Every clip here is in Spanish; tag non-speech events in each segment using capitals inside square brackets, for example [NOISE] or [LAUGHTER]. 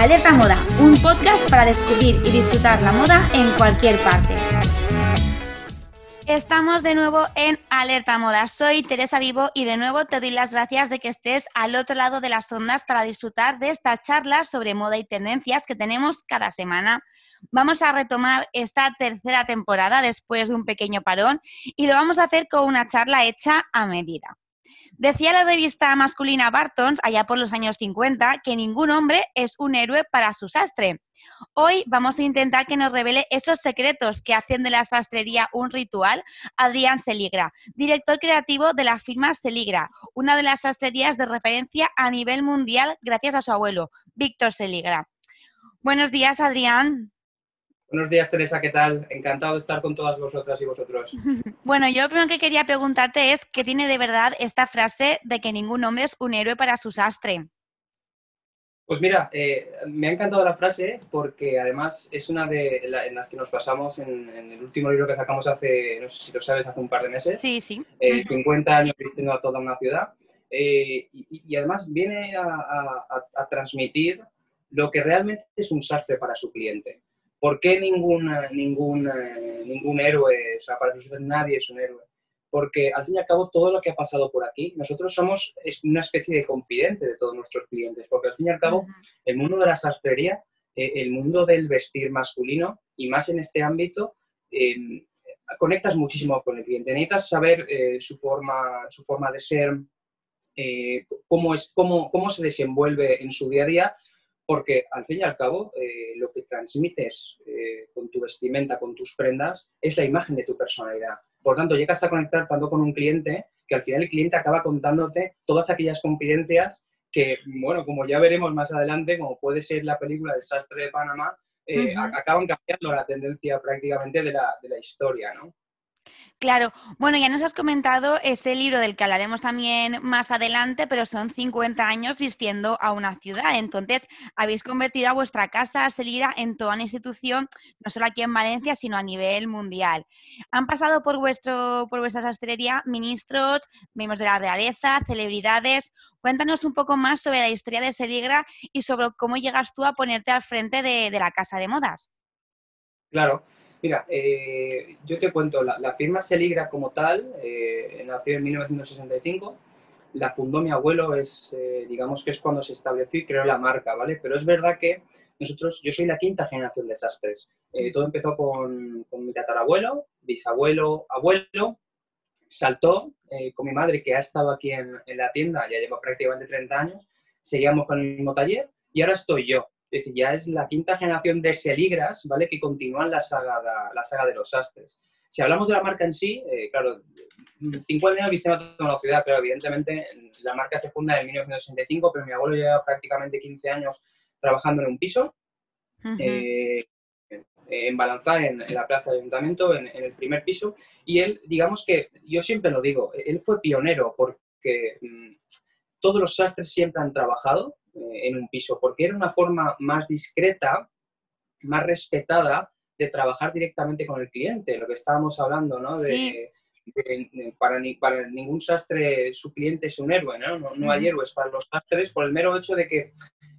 Alerta Moda, un podcast para descubrir y disfrutar la moda en cualquier parte. Estamos de nuevo en Alerta Moda. Soy Teresa Vivo y de nuevo te doy las gracias de que estés al otro lado de las ondas para disfrutar de estas charlas sobre moda y tendencias que tenemos cada semana. Vamos a retomar esta tercera temporada después de un pequeño parón y lo vamos a hacer con una charla hecha a medida. Decía la revista masculina Bartons, allá por los años 50, que ningún hombre es un héroe para su sastre. Hoy vamos a intentar que nos revele esos secretos que hacen de la sastrería un ritual Adrián Seligra, director creativo de la firma Seligra, una de las sastrerías de referencia a nivel mundial gracias a su abuelo, Víctor Seligra. Buenos días, Adrián. Buenos días, Teresa, ¿qué tal? Encantado de estar con todas vosotras y vosotros. [LAUGHS] Bueno, yo lo primero que quería preguntarte es qué tiene de verdad esta frase de que ningún hombre es un héroe para su sastre. Pues mira, eh, me ha encantado la frase porque además es una de en las que nos basamos en, el último libro que sacamos hace, no sé si lo sabes, hace un par de meses. Sí, sí. 50 eh, años vistiendo a toda una ciudad. Eh, y, además viene a transmitir lo que realmente es un sastre para su cliente. ¿Por qué ningún, ningún, ningún héroe, o sea, para nosotros nadie es un héroe? Porque al fin y al cabo todo lo que ha pasado por aquí, nosotros somos una especie de confidente de todos nuestros clientes, porque al fin y al cabo el mundo de la sastrería, eh, el mundo del vestir masculino y más en este ámbito, em, conectas muchísimo con el cliente. Necesitas saber eh, su, forma, su forma de ser, eh, cómo, es, cómo, cómo se desenvuelve en su día a día porque al fin y al cabo eh, lo que transmites eh, con tu vestimenta, con tus prendas, es la imagen de tu personalidad. Por tanto, llegas a conectar tanto con un cliente que al final el cliente acaba contándote todas aquellas confidencias que, bueno, como ya veremos más adelante, como puede ser la película Desastre de Panamá, eh, acaban cambiando la tendencia prácticamente de la, de la historia, ¿no? Claro, bueno, ya nos has comentado ese libro del que hablaremos también más adelante, pero son 50 años vistiendo a una ciudad. Entonces, habéis convertido a vuestra casa Selira en toda una institución, no solo aquí en Valencia, sino a nivel mundial. Han pasado por, vuestro, por vuestra sastrería ministros, miembros de la realeza, celebridades. Cuéntanos un poco más sobre la historia de Seligra y sobre cómo llegas tú a ponerte al frente de la casa de modas. Claro. Mira, eh, yo te cuento, la, firma Seligra como tal eh, nació en 1965, la fundó mi abuelo, es, eh, digamos que es cuando se estableció y creó la marca, ¿vale? Pero es verdad que nosotros, yo soy la quinta generación de sastres. todo empezó con, con, mi tatarabuelo, bisabuelo, abuelo, saltó con mi madre que ha estado aquí en, en la tienda, ya lleva prácticamente 30 años, seguíamos con el mismo taller y ahora estoy yo. Es decir, ya es la quinta generación de Seligras, ¿vale? Que continúan la saga, la, saga de los sastres. Si hablamos de la marca en sí, eh, claro, 50 años toda la ciudad, pero evidentemente la marca se funda en 1965, pero mi abuelo lleva prácticamente 15 años trabajando en un piso, eh, en Balanzá, en, la plaza de ayuntamiento, en, el primer piso, y él, digamos que, yo siempre lo digo, él fue pionero porque mm, todos los sastres siempre han trabajado eh, en un piso, porque era una forma más discreta, más respetada de trabajar directamente con el cliente, lo que estábamos hablando, ¿no? De, para, para, ningún sastre su cliente es un héroe, ¿no? No, hay héroes para los sastres por el mero hecho de que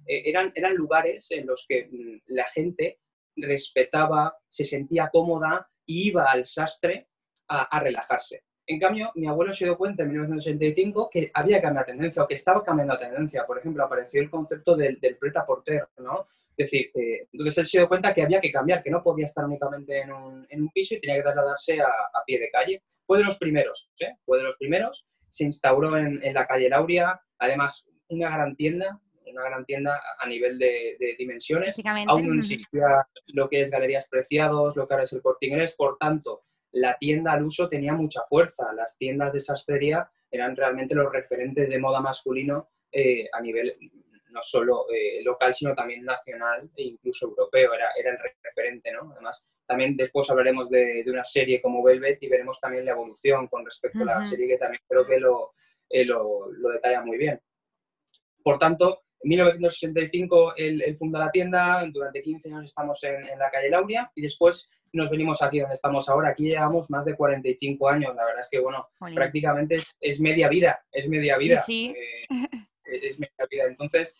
eh, eran, eran lugares en los que mm, la gente respetaba, se sentía cómoda y iba al sastre a relajarse. En cambio, mi abuelo se dio cuenta en 1965 que había que cambiar tendencia o que estaba cambiando tendencia. Por ejemplo, apareció el concepto del, del a porter, ¿no? Es decir, eh, entonces él se dio cuenta que había que cambiar, que no podía estar únicamente en un, en un piso y tenía que trasladarse a, a, pie de calle. Fue de los primeros, ¿eh? Fue de los primeros. Se instauró en, en la calle Lauria, además una gran tienda, una gran tienda a nivel de, de dimensiones. Aún no existía lo que es Galerías Preciados, lo que ahora es el Corte Inglés, por tanto, la tienda al uso tenía mucha fuerza. Las tiendas de sastrería eran realmente los referentes de moda masculino eh, a nivel no solo eh, local, sino también nacional e incluso europeo. Era, era el referente, ¿no? Además, también después hablaremos de, una serie como Velvet y veremos también la evolución con respecto a la serie que también creo que lo, eh, lo, detalla muy bien. Por tanto, en 1965 él, funda la tienda, durante 15 años estamos en, en la calle Lauria y después nos venimos aquí donde estamos ahora. Aquí llevamos más de 45 años. La verdad es que, bueno, prácticamente es, media vida, es media vida. Sí. Eh, es media vida. Entonces,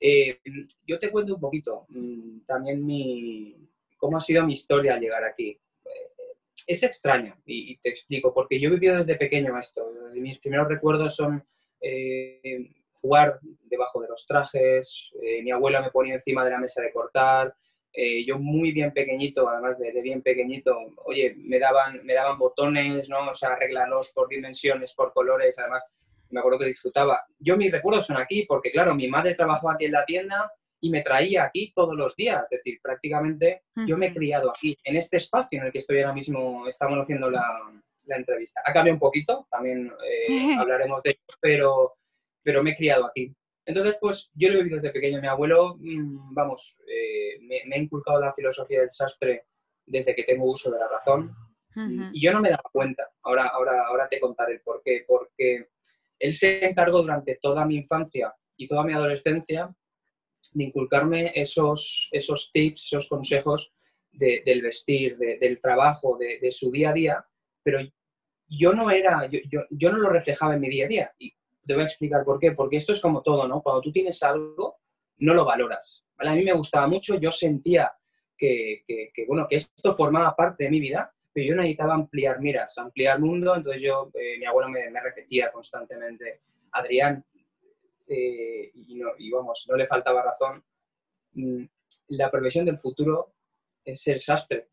Eh, yo te cuento un poquito mm, también mi, cómo ha sido mi historia al llegar aquí. Eh, es extraño y, te explico, porque yo he vivido desde pequeño esto. Mis primeros recuerdos son eh, jugar debajo de los trajes, mi abuela me ponía encima de la mesa de cortar, yo muy bien pequeñito, además de, bien pequeñito, oye, me daban, me daban botones, ¿no? O sea, arreglalos por dimensiones, por colores, además me acuerdo que disfrutaba. Yo mis recuerdos son aquí porque, claro, mi madre trabajaba aquí en la tienda y me traía aquí todos los días. Es decir, prácticamente yo me he criado aquí, en este espacio en el que estoy ahora mismo, estamos haciendo la, la entrevista. Ha cambiado un poquito, también eh, [LAUGHS] hablaremos de ello, pero, pero me he criado aquí. Entonces, pues yo lo he vivido desde pequeño. Mi abuelo, mm, vamos, eh, me, ha inculcado la filosofía del sastre desde que tengo uso de la razón. Y yo no me daba cuenta. Ahora, ahora, ahora te contaré el por qué. Porque él se encargó durante toda mi infancia y toda mi adolescencia de inculcarme esos, esos tips, esos consejos del vestir, del trabajo, de, su día a día, pero yo no era, yo, yo, no lo reflejaba en mi día a día. Y te voy a explicar por qué. Porque esto es como todo, ¿no? Cuando tú tienes algo, no lo valoras. A mí me gustaba mucho, yo sentía que, que, bueno, que esto formaba parte de mi vida, yo necesitaba ampliar miras, ampliar mundo, entonces yo, eh, mi abuelo me, repetía constantemente, Adrián, eh, y, no, y, vamos, no le faltaba razón, mm, la previsión del futuro es el sastre,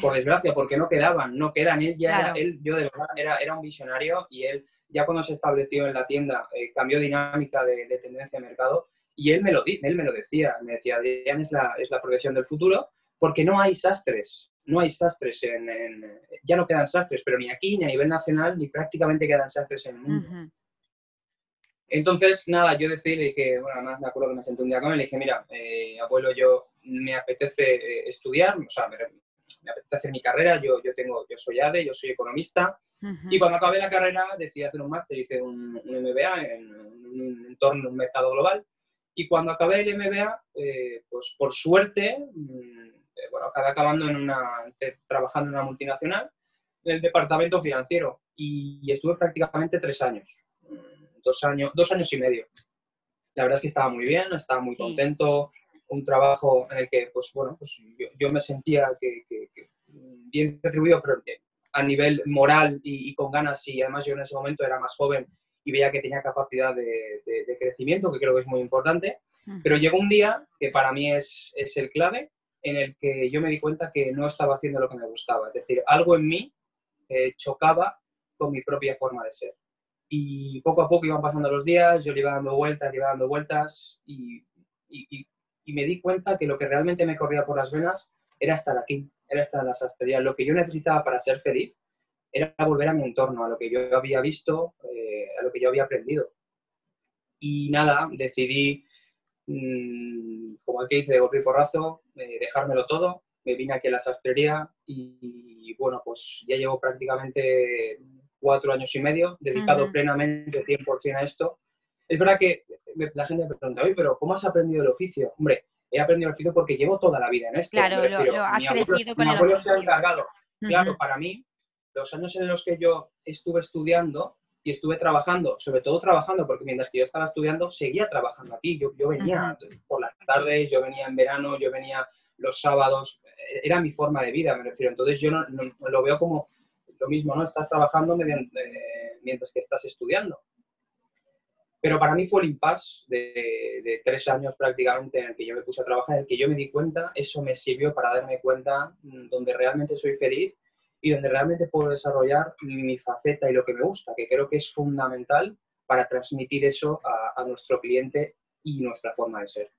por desgracia, porque no quedaban, no quedan, él ya era, él, yo de verdad, era, era un visionario y él ya cuando se estableció en la tienda eh, cambió dinámica de, tendencia de mercado y él me lo, él me lo decía, me decía, Adrián es la, es la del futuro porque no hay sastres, no hay sastres en, ya no quedan sastres, pero ni aquí, ni a nivel nacional, ni prácticamente quedan sastres en el mundo. Entonces, nada, yo decidí, le dije, bueno, además me acuerdo que me senté un día con él, le dije, mira, eh, abuelo, yo me apetece eh, estudiar, o sea, me, apetece hacer mi carrera, yo, yo, tengo, yo soy ADE, yo soy economista, y cuando acabé la carrera decidí hacer un máster, hice un, MBA en, un entorno, un mercado global, y cuando acabé el MBA, eh, pues por suerte, mm, eh, bueno, acabé acabando en una, trabajando en una multinacional, en el departamento financiero, y, estuve prácticamente tres años, mm, dos años, dos años y medio. La verdad es que estaba muy bien, estaba muy contento, un trabajo en el que, pues bueno, pues yo, me sentía que, bien retribuido, pero a nivel moral y, con ganas, y además yo en ese momento era más joven y veía que tenía capacidad de, crecimiento, que creo que es muy importante. Pero llegó un día que para mí es, es el clave, en el que yo me di cuenta que no estaba haciendo lo que me gustaba. Es decir, algo en mí eh, chocaba con mi propia forma de ser. Y poco a poco iban pasando los días, yo le iba dando vueltas, le iba dando vueltas y, y, me di cuenta que lo que realmente me corría por las venas era estar aquí, era estar en la sastrería. Lo que yo necesitaba para ser feliz era volver a mi entorno, a lo que yo había visto, eh, a lo que yo había aprendido. Y nada, decidí Mm, como el que dice de golpe y porrazo, eh, dejármelo todo. Me vine aquí a la sastrería y, bueno, pues ya llevo prácticamente cuatro años y medio dedicado plenamente 100% a esto. Es verdad que la gente me pregunta, oye, pero ¿cómo has aprendido el oficio? Hombre, he aprendido el oficio porque llevo toda la vida en esto. Claro, lo, has crecido con el oficio. Claro, para mí, los años en los que yo estuve estudiando, y estuve trabajando, sobre todo trabajando, porque mientras que yo estaba estudiando, seguía trabajando aquí. Yo, yo venía por las tardes, yo venía en verano, yo venía los sábados, eh, era mi forma de vida, me refiero. Entonces yo no, lo veo como lo mismo, ¿no? Estás trabajando mientras que estás estudiando. Pero para mí fue el impasse de, tres años prácticamente en el que yo me puse a trabajar, en el que yo me di cuenta, eso me sirvió para darme cuenta mm, donde realmente soy feliz y donde realmente puedo desarrollar mi faceta y lo que me gusta, que creo que es fundamental para transmitir eso a nuestro cliente y nuestra forma de ser.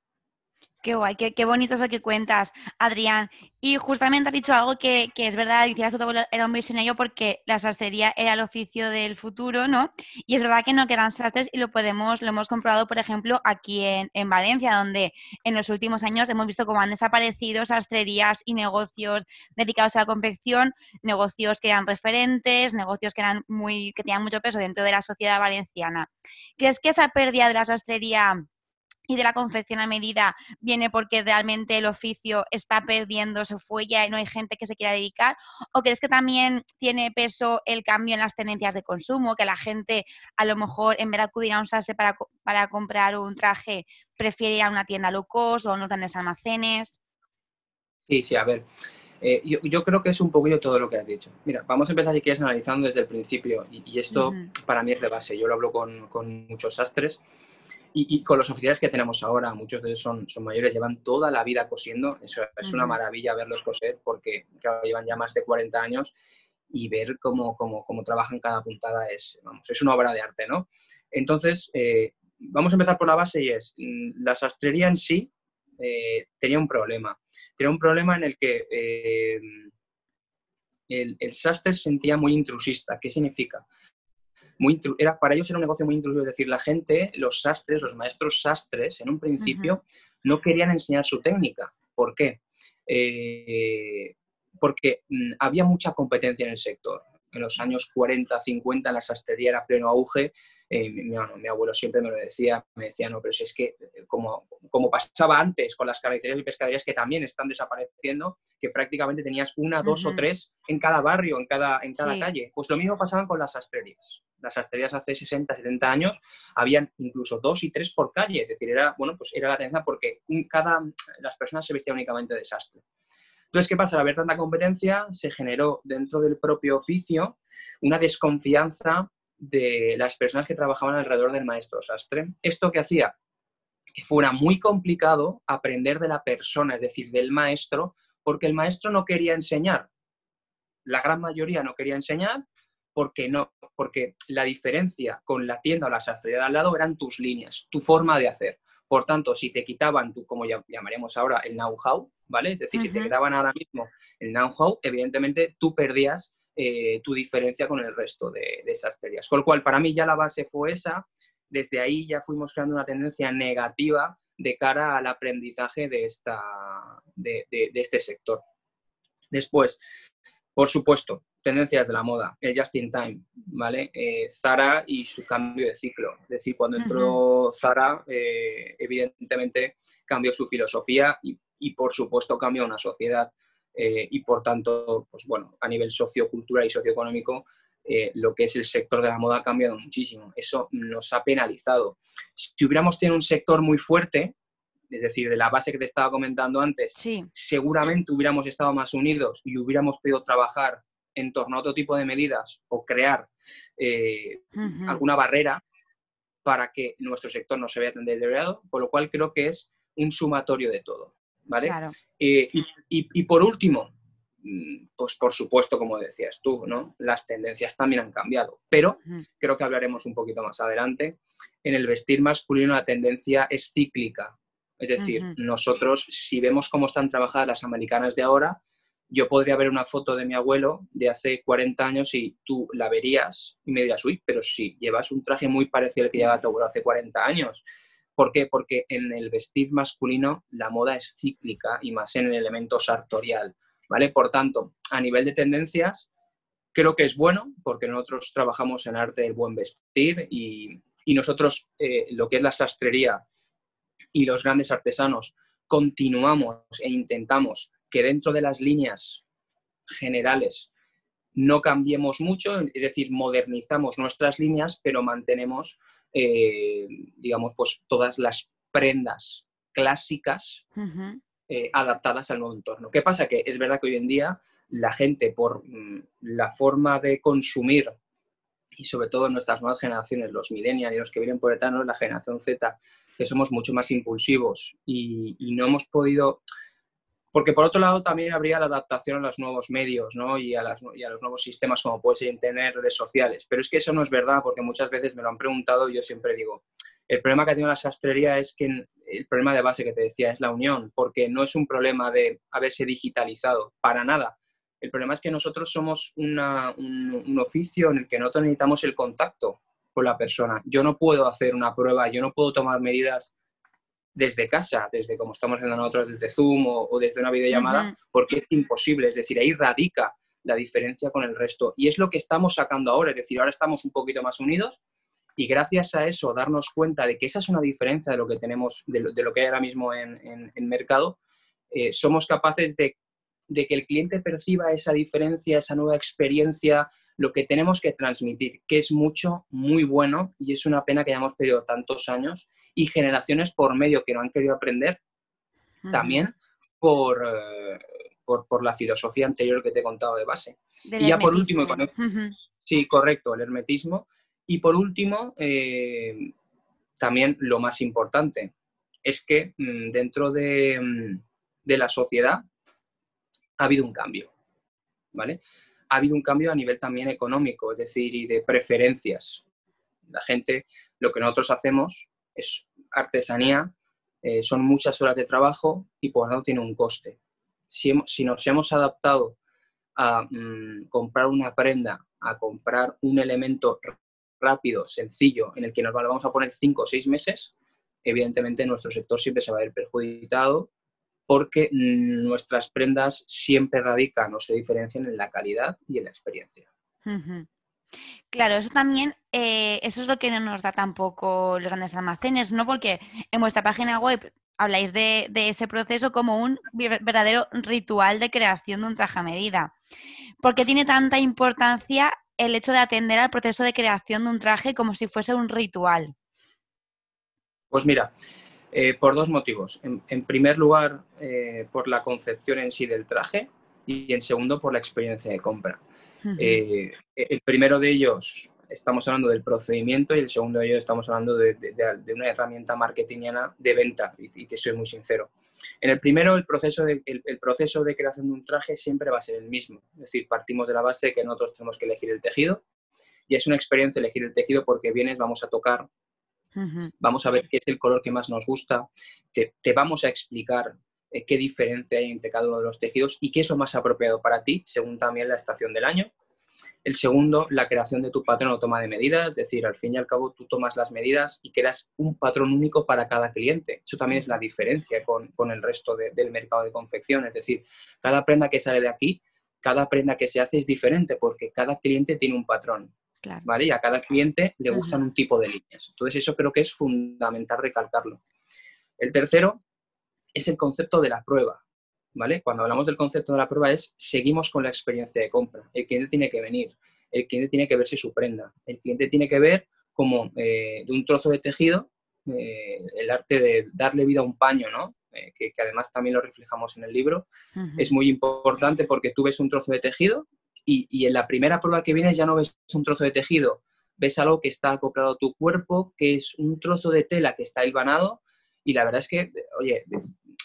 Qué guay, qué, qué, bonito eso que cuentas, Adrián. Y justamente has dicho algo que, es verdad, decías que tu abuelo era un visionario porque la sastrería era el oficio del futuro, ¿no? Y es verdad que no quedan sastres y lo podemos, lo hemos comprobado, por ejemplo, aquí en, en Valencia, donde en los últimos años hemos visto cómo han desaparecido sastrerías y negocios dedicados a la confección, negocios que eran referentes, negocios que eran muy, que tenían mucho peso dentro de la sociedad valenciana. ¿Crees que esa pérdida de la sastrería y de la confección a medida viene porque realmente el oficio está perdiendo su fuella y no hay gente que se quiera dedicar? ¿O crees que también tiene peso el cambio en las tendencias de consumo, que la gente a lo mejor en vez de acudir a un sastre para, para comprar un traje, prefiere ir a una tienda low cost o a unos grandes almacenes. Sí, sí, a ver. Eh, yo, creo que es un poquito todo lo que has dicho. Mira, vamos a empezar, si quieres, analizando desde el principio. Y, esto para mí es de base. Yo lo hablo con, con muchos sastres y, con los oficiales que tenemos ahora. Muchos de ellos son, son mayores, llevan toda la vida cosiendo. Eso es una maravilla verlos coser porque llevan ya más de 40 años y ver cómo, cómo, cómo, trabajan cada puntada es, vamos, es una obra de arte, ¿no? Entonces, eh, vamos a empezar por la base y es, mm, la sastrería en sí eh, tenía un problema. Tenía un problema en el que eh, el, el, sastre se sentía muy intrusista. ¿Qué significa? Muy era, para ellos era un negocio muy intrusivo, es decir, la gente, los sastres, los maestros sastres, en un principio, no querían enseñar su técnica. ¿Por qué? Eh, porque mm, había mucha competencia en el sector. En los años 40, 50, la sastrería era pleno auge eh, mi, abuelo siempre me lo decía, me decía, no, pero si es que eh, como, como pasaba antes con las carreteras y pescaderías que también están desapareciendo, que prácticamente tenías una, dos o tres en cada barrio, en cada, en cada calle. Pues lo mismo pasaba con las sastrerías. Las sastrerías hace 60, 70 años habían incluso dos y tres por calle, es decir, era, bueno, pues era la tendencia porque cada, las personas se vestían únicamente de sastre. Entonces, ¿qué pasa? Al haber tanta competencia, se generó dentro del propio oficio una desconfianza de las personas que trabajaban alrededor del maestro sastre. ¿Esto que hacía? Que fuera muy complicado aprender de la persona, es decir, del maestro, porque el maestro no quería enseñar. La gran mayoría no quería enseñar porque no, porque la diferencia con la tienda o la sastrería de al lado eran tus líneas, tu forma de hacer. Por tanto, si te quitaban tu, como llamaremos ahora, el know-how, ¿vale? Es decir, si te quitaban ahora mismo el know-how, evidentemente tú perdías eh, tu diferencia con el resto de, de sastrerías. Con lo cual, para mí ya la base fue esa. Desde ahí ya fuimos creando una tendencia negativa de cara al aprendizaje de, esta, de, este sector. Después, por supuesto, tendencias de la moda, el just in time, ¿vale? Eh, Zara y su cambio de ciclo. Es decir, cuando entró Zara, eh, evidentemente cambió su filosofía y, y, por supuesto, cambió una sociedad. Eh, y por tanto, pues bueno, a nivel sociocultural y socioeconómico, eh, lo que es el sector de la moda ha cambiado muchísimo. Eso nos ha penalizado. Si hubiéramos tenido un sector muy fuerte, es decir, de la base que te estaba comentando antes, seguramente hubiéramos estado más unidos y hubiéramos podido trabajar en torno a otro tipo de medidas o crear eh, alguna barrera para que nuestro sector no se vea tan deteriorado, por lo cual creo que es un sumatorio de todo. ¿Vale? Eh, y, por último, mm, pues por supuesto, como decías tú, ¿no? Las tendencias también han cambiado, pero creo que hablaremos un poquito más adelante. En el vestir masculino la tendencia es cíclica, es decir, nosotros si vemos cómo están trabajadas las americanas de ahora, yo podría ver una foto de mi abuelo de hace 40 años y tú la verías y me dirías, uy, pero si llevas un traje muy parecido al que llevaba tu abuelo hace 40 años. ¿Por qué? Porque en el vestir masculino la moda es cíclica y más en el elemento sartorial, ¿vale? Por tanto, a nivel de tendencias, creo que es bueno porque nosotros trabajamos en arte del buen vestir y, nosotros eh, lo que es la sastrería y los grandes artesanos continuamos e intentamos que dentro de las líneas generales no cambiemos mucho, es decir, modernizamos nuestras líneas, pero mantenemos eh, digamos, pues todas las prendas clásicas eh, adaptadas al nuevo entorno. ¿Qué pasa? Que es verdad que hoy en día la gente, por mm, la forma de consumir, y sobre todo nuestras nuevas generaciones, los millennials y los que vienen por etanos, la generación Z, que somos mucho más impulsivos y no hemos podido porque por otro lado también habría la adaptación a los nuevos medios ¿no? y, a las, los nuevos sistemas como puede ser Internet, redes sociales. Pero es que eso no es verdad porque muchas veces me lo han preguntado y yo siempre digo, el problema que ha tenido la sastrería es que el problema de base que te decía es la unión, porque no es un problema de haberse digitalizado, para nada. El problema es que nosotros somos un, un oficio en el que nosotros necesitamos el contacto con la persona. Yo no puedo hacer una prueba, yo no puedo tomar medidas desde casa, desde como estamos haciendo nosotros, desde Zoom o, desde una videollamada, porque es imposible. Es decir, ahí radica la diferencia con el resto. Y es lo que estamos sacando ahora, es decir, ahora estamos un poquito más unidos y gracias a eso darnos cuenta de que esa es una diferencia de lo que tenemos, de lo, que hay ahora mismo en, en, mercado, eh, somos capaces de, de que el cliente perciba esa diferencia, esa nueva experiencia, lo que tenemos que transmitir, que es mucho, muy bueno y es una pena que hayamos perdido tantos años y generaciones por medio que no han querido aprender, también por, eh, por, por, la filosofía anterior que te he contado de base. y ya por último, sí, correcto, el hermetismo. Y por último, eh, también lo más importante es que mm, dentro de, mm, de la sociedad ha habido un cambio, ¿vale? Ha habido un cambio a nivel también económico, es decir, y de preferencias. La gente, lo que nosotros hacemos es artesanía, eh, son muchas horas de trabajo y por lo tanto tiene un coste. Si, si nos hemos adaptado a mm, comprar una prenda, a comprar un elemento rápido, sencillo, en el que nos vamos a poner cinco o seis meses, evidentemente nuestro sector siempre se va a ver perjudicado porque nuestras prendas siempre radican o se diferencian en la calidad y en la experiencia. Claro, eso también, eh, eso es lo que no nos da tampoco los grandes almacenes, ¿no? Porque en vuestra página web habláis de, ese proceso como un verdadero ritual de creación de un traje a medida. ¿Por qué tiene tanta importancia el hecho de atender al proceso de creación de un traje como si fuese un ritual? Pues mira, eh, por dos motivos. En, primer lugar, eh, por la concepción en sí del traje y en segundo, por la experiencia de compra. Eh, el primero de ellos estamos hablando del procedimiento y el segundo de ellos estamos hablando de, una herramienta marketingiana de venta, y, te soy muy sincero. En el primero, el proceso, de, el, proceso de creación de un traje siempre va a ser el mismo. Es decir, partimos de la base de que nosotros tenemos que elegir el tejido y es una experiencia elegir el tejido porque vienes, vamos a tocar, Vamos a ver qué es el color que más nos gusta, te, vamos a explicar eh, qué diferencia hay entre cada uno de los tejidos y qué es lo más apropiado para ti, según también la estación del año. El segundo, la creación de tu patrón o toma de medidas, es decir, al fin y al cabo tú tomas las medidas y creas un patrón único para cada cliente. Eso también es la diferencia con, el resto del mercado de confección, es decir, cada prenda que sale de aquí, cada prenda que se hace es diferente porque cada cliente tiene un patrón. ¿vale? Y a cada cliente le gustan un tipo de líneas. Entonces, eso creo que es fundamental recalcarlo. El tercero es el concepto de la prueba, ¿vale? Cuando hablamos del concepto de la prueba es seguimos con la experiencia de compra. El cliente tiene que venir, el cliente tiene que verse su prenda, el cliente tiene que ver como eh, de un trozo de tejido eh, el arte de darle vida a un paño, ¿no? Eh, que, además también lo reflejamos en el libro, es muy importante porque tú ves un trozo de tejido y, en la primera prueba que vienes ya no ves un trozo de tejido, ves algo que está acoplado a tu cuerpo, que es un trozo de tela que está hilvanado y la verdad es que, oye,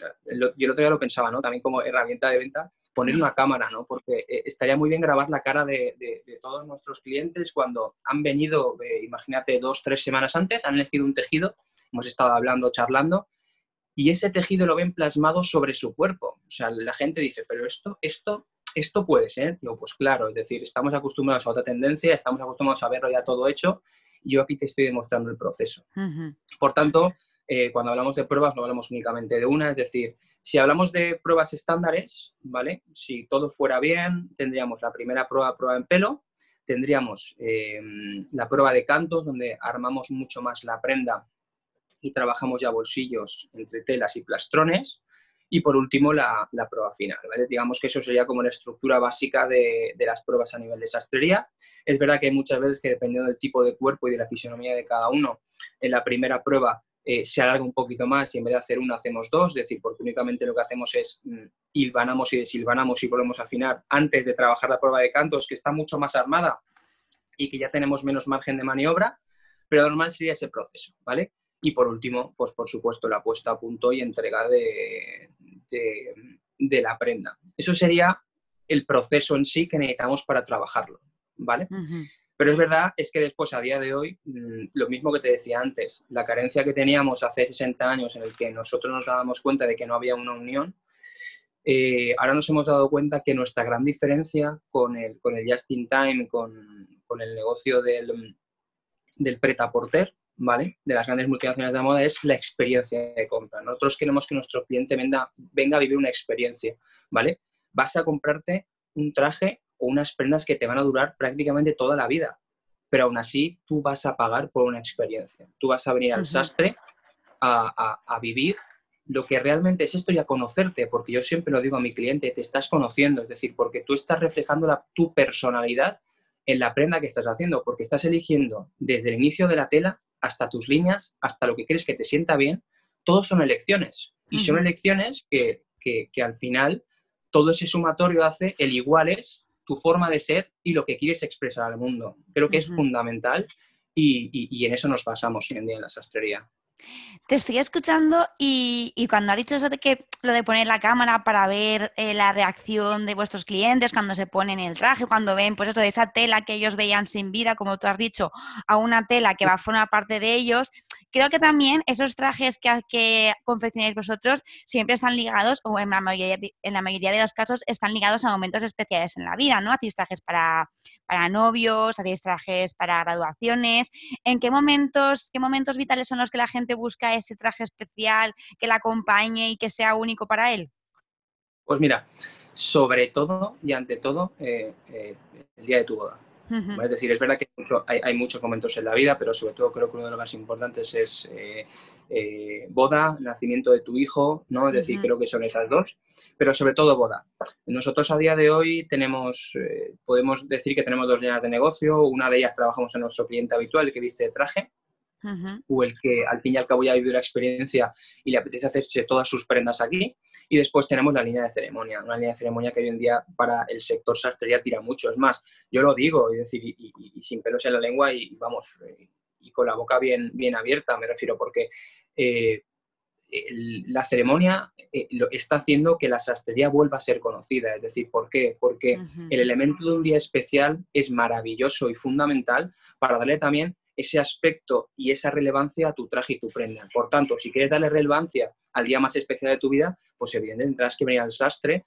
yo el otro día lo pensaba, ¿no? También como herramienta de venta, poner una cámara, ¿no? Porque eh, estaría muy bien grabar la cara de, todos nuestros clientes cuando han venido, eh, imagínate, dos, tres semanas antes, han elegido un tejido, hemos estado hablando, charlando, y ese tejido lo ven plasmado sobre su cuerpo. O sea, la gente dice, pero esto, esto esto puede ser. Digo, pues claro, es decir, estamos acostumbrados a otra tendencia, estamos acostumbrados a verlo ya todo hecho, y yo aquí te estoy demostrando el proceso. Por tanto, eh, cuando hablamos de pruebas no hablamos únicamente de una, es decir, si hablamos de pruebas estándares, ¿vale? Si todo fuera bien, tendríamos la primera prueba, prueba en pelo, tendríamos eh, la prueba de cantos, donde armamos mucho más la prenda y trabajamos ya bolsillos entre telas y plastrones, y por último, la, prueba final. Digamos que eso sería como la estructura básica de, las pruebas a nivel de sastrería. Es verdad que hay muchas veces que dependiendo del tipo de cuerpo y de la fisionomía de cada uno, en la primera prueba eh, se alarga un poquito más y en vez de hacer una hacemos dos, es decir, porque únicamente lo que hacemos es mm, hilvanamos y desilvanamos y volvemos a afinar antes de trabajar la prueba de cantos, que está mucho más armada y que ya tenemos menos margen de maniobra, pero normal sería ese proceso, ¿vale? Y por último, pues por supuesto, la puesta a punto y entrega de, de, la prenda. Eso sería el proceso en sí que necesitamos para trabajarlo, ¿vale? Pero es verdad, es que después, a día de hoy, mm, lo mismo que te decía antes, la carencia que teníamos hace 60 años en el que nosotros nos dábamos cuenta de que no había una unión, eh, ahora nos hemos dado cuenta que nuestra gran diferencia con el, con el just in time, con, con el negocio del, del pret-a-porter, ¿vale? De las grandes multinacionales de moda es la experiencia de compra. Nosotros queremos que nuestro cliente venga, venga a vivir una experiencia, ¿vale? Vas a comprarte un traje o unas prendas que te van a durar prácticamente toda la vida, pero aún así tú vas a pagar por una experiencia. Tú vas a venir al sastre a, vivir lo que realmente es esto y a conocerte, porque yo siempre lo digo a mi cliente, te estás conociendo, es decir, porque tú estás reflejando la, tu personalidad en la prenda que estás haciendo, porque estás eligiendo desde el inicio de la tela hasta tus líneas, hasta lo que quieres que te sienta bien, todos son elecciones. Y son elecciones que, que, al final todo ese sumatorio hace el igual es tu forma de ser y lo que quieres expresar al mundo. Creo que es fundamental y, y, en eso nos basamos hoy en día en la sastrería. Te estoy escuchando y, cuando has dicho eso de que lo de poner la cámara para ver eh, la reacción de vuestros clientes cuando se ponen el traje, cuando ven pues eso de esa tela que ellos veían sin vida, como tú has dicho, a una tela que va a formar parte de ellos, creo que también esos trajes que, que confeccionáis vosotros siempre están ligados, o en la, mayoría, en la mayoría de los casos, están ligados a momentos especiales en la vida, ¿no? Hacéis trajes para, para novios, hacéis trajes para graduaciones. ¿En qué momentos, qué momentos vitales son los que la gente busca ese traje especial que la acompañe y que sea único para él? Pues mira, sobre todo y ante todo, eh, eh, el día de tu boda. Es decir, es verdad que hay, muchos momentos en la vida, pero sobre todo creo que uno de los más importantes es eh, boda, nacimiento de tu hijo, ¿no? Es decir, creo que son esas dos, pero sobre todo boda. Nosotros a día de hoy tenemos, podemos decir que tenemos dos líneas de negocio, una de ellas trabajamos en nuestro cliente habitual, que viste de traje, o el que al fin y al cabo ya ha vivido la experiencia y le apetece hacerse todas sus prendas aquí. Y después tenemos la línea de ceremonia, una línea de ceremonia que hoy en día para el sector sastrería tira mucho. Es más, yo lo digo, es decir, y, sin pelos en la lengua y, vamos, eh, y con la boca bien, bien abierta, me refiero, porque eh, la ceremonia eh, está haciendo que la sastrería vuelva a ser conocida. Es decir, ¿por qué? Porque el elemento de un día especial es maravilloso y fundamental para darle también ese aspecto y esa relevancia a tu traje y tu prenda. Por tanto, si quieres darle relevancia al día más especial de tu vida, pues evidentemente tendrás que venir al sastre.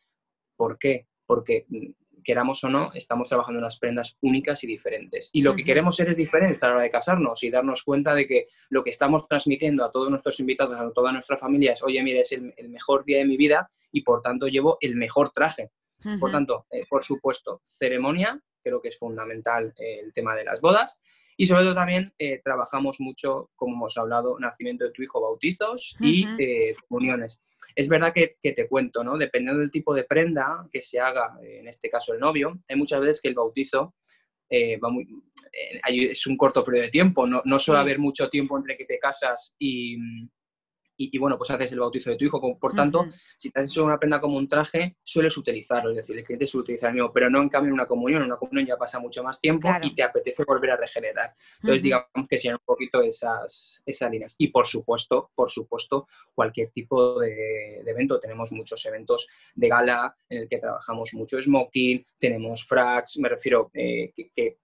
¿Por qué? Porque mm, queramos o no, estamos trabajando en unas prendas únicas y diferentes. Y lo que queremos ser es diferente a la hora de casarnos y darnos cuenta de que lo que estamos transmitiendo a todos nuestros invitados, a toda nuestra familia es, oye, mire, es el, mejor día de mi vida y por tanto llevo el mejor traje. Por tanto, eh, por supuesto, ceremonia, creo que es fundamental eh, el tema de las bodas. Y sobre todo también eh, trabajamos mucho, como hemos hablado, nacimiento de tu hijo, bautizos y eh, comuniones. Es verdad que, te cuento, ¿no? Dependiendo del tipo de prenda que se haga, en este caso el novio, hay muchas veces que el bautizo eh, va muy, es un corto periodo de tiempo, no, no suele haber mucho tiempo entre que te casas y, y, bueno, pues haces el bautizo de tu hijo. Por tanto, si te haces una prenda como un traje, sueles utilizarlo, es decir, el cliente suele utilizar el mismo, pero no en cambio en una comunión. En una comunión ya pasa mucho más tiempo y te apetece volver a regenerar. Entonces, digamos que sean un poquito esas, esas líneas. Y por supuesto, por supuesto, cualquier tipo de, evento. Tenemos muchos eventos de gala en el que trabajamos mucho smoking, tenemos frags, me refiero eh, que que,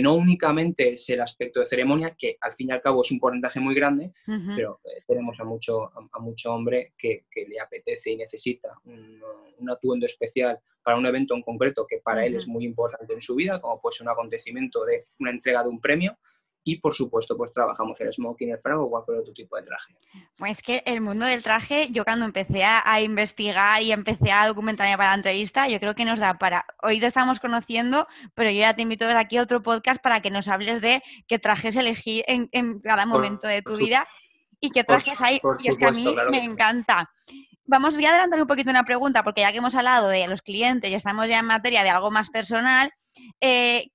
no únicamente es el aspecto de ceremonia, que al fin y al cabo es un porcentaje muy grande, pero eh, tenemos a mucho, a, mucho hombre que, le apetece y necesita un, atuendo especial para un evento en concreto que para él es muy importante en su vida, como puede ser un acontecimiento de una entrega de un premio, y por supuesto pues trabajamos el smoking, el frago o cualquier otro tipo de traje. Pues que el mundo del traje, yo cuando empecé a, investigar y empecé a documentarme para la entrevista, yo creo que nos da para, hoy te estamos conociendo, pero yo ya te invito a ver aquí a otro podcast para que nos hables de qué trajes elegí en, cada momento de tu vida y qué trajes hay, y es que a mí me encanta. Vamos, voy a adelantar un poquito una pregunta, porque ya que hemos hablado de los clientes y estamos ya en materia de algo más personal, eh,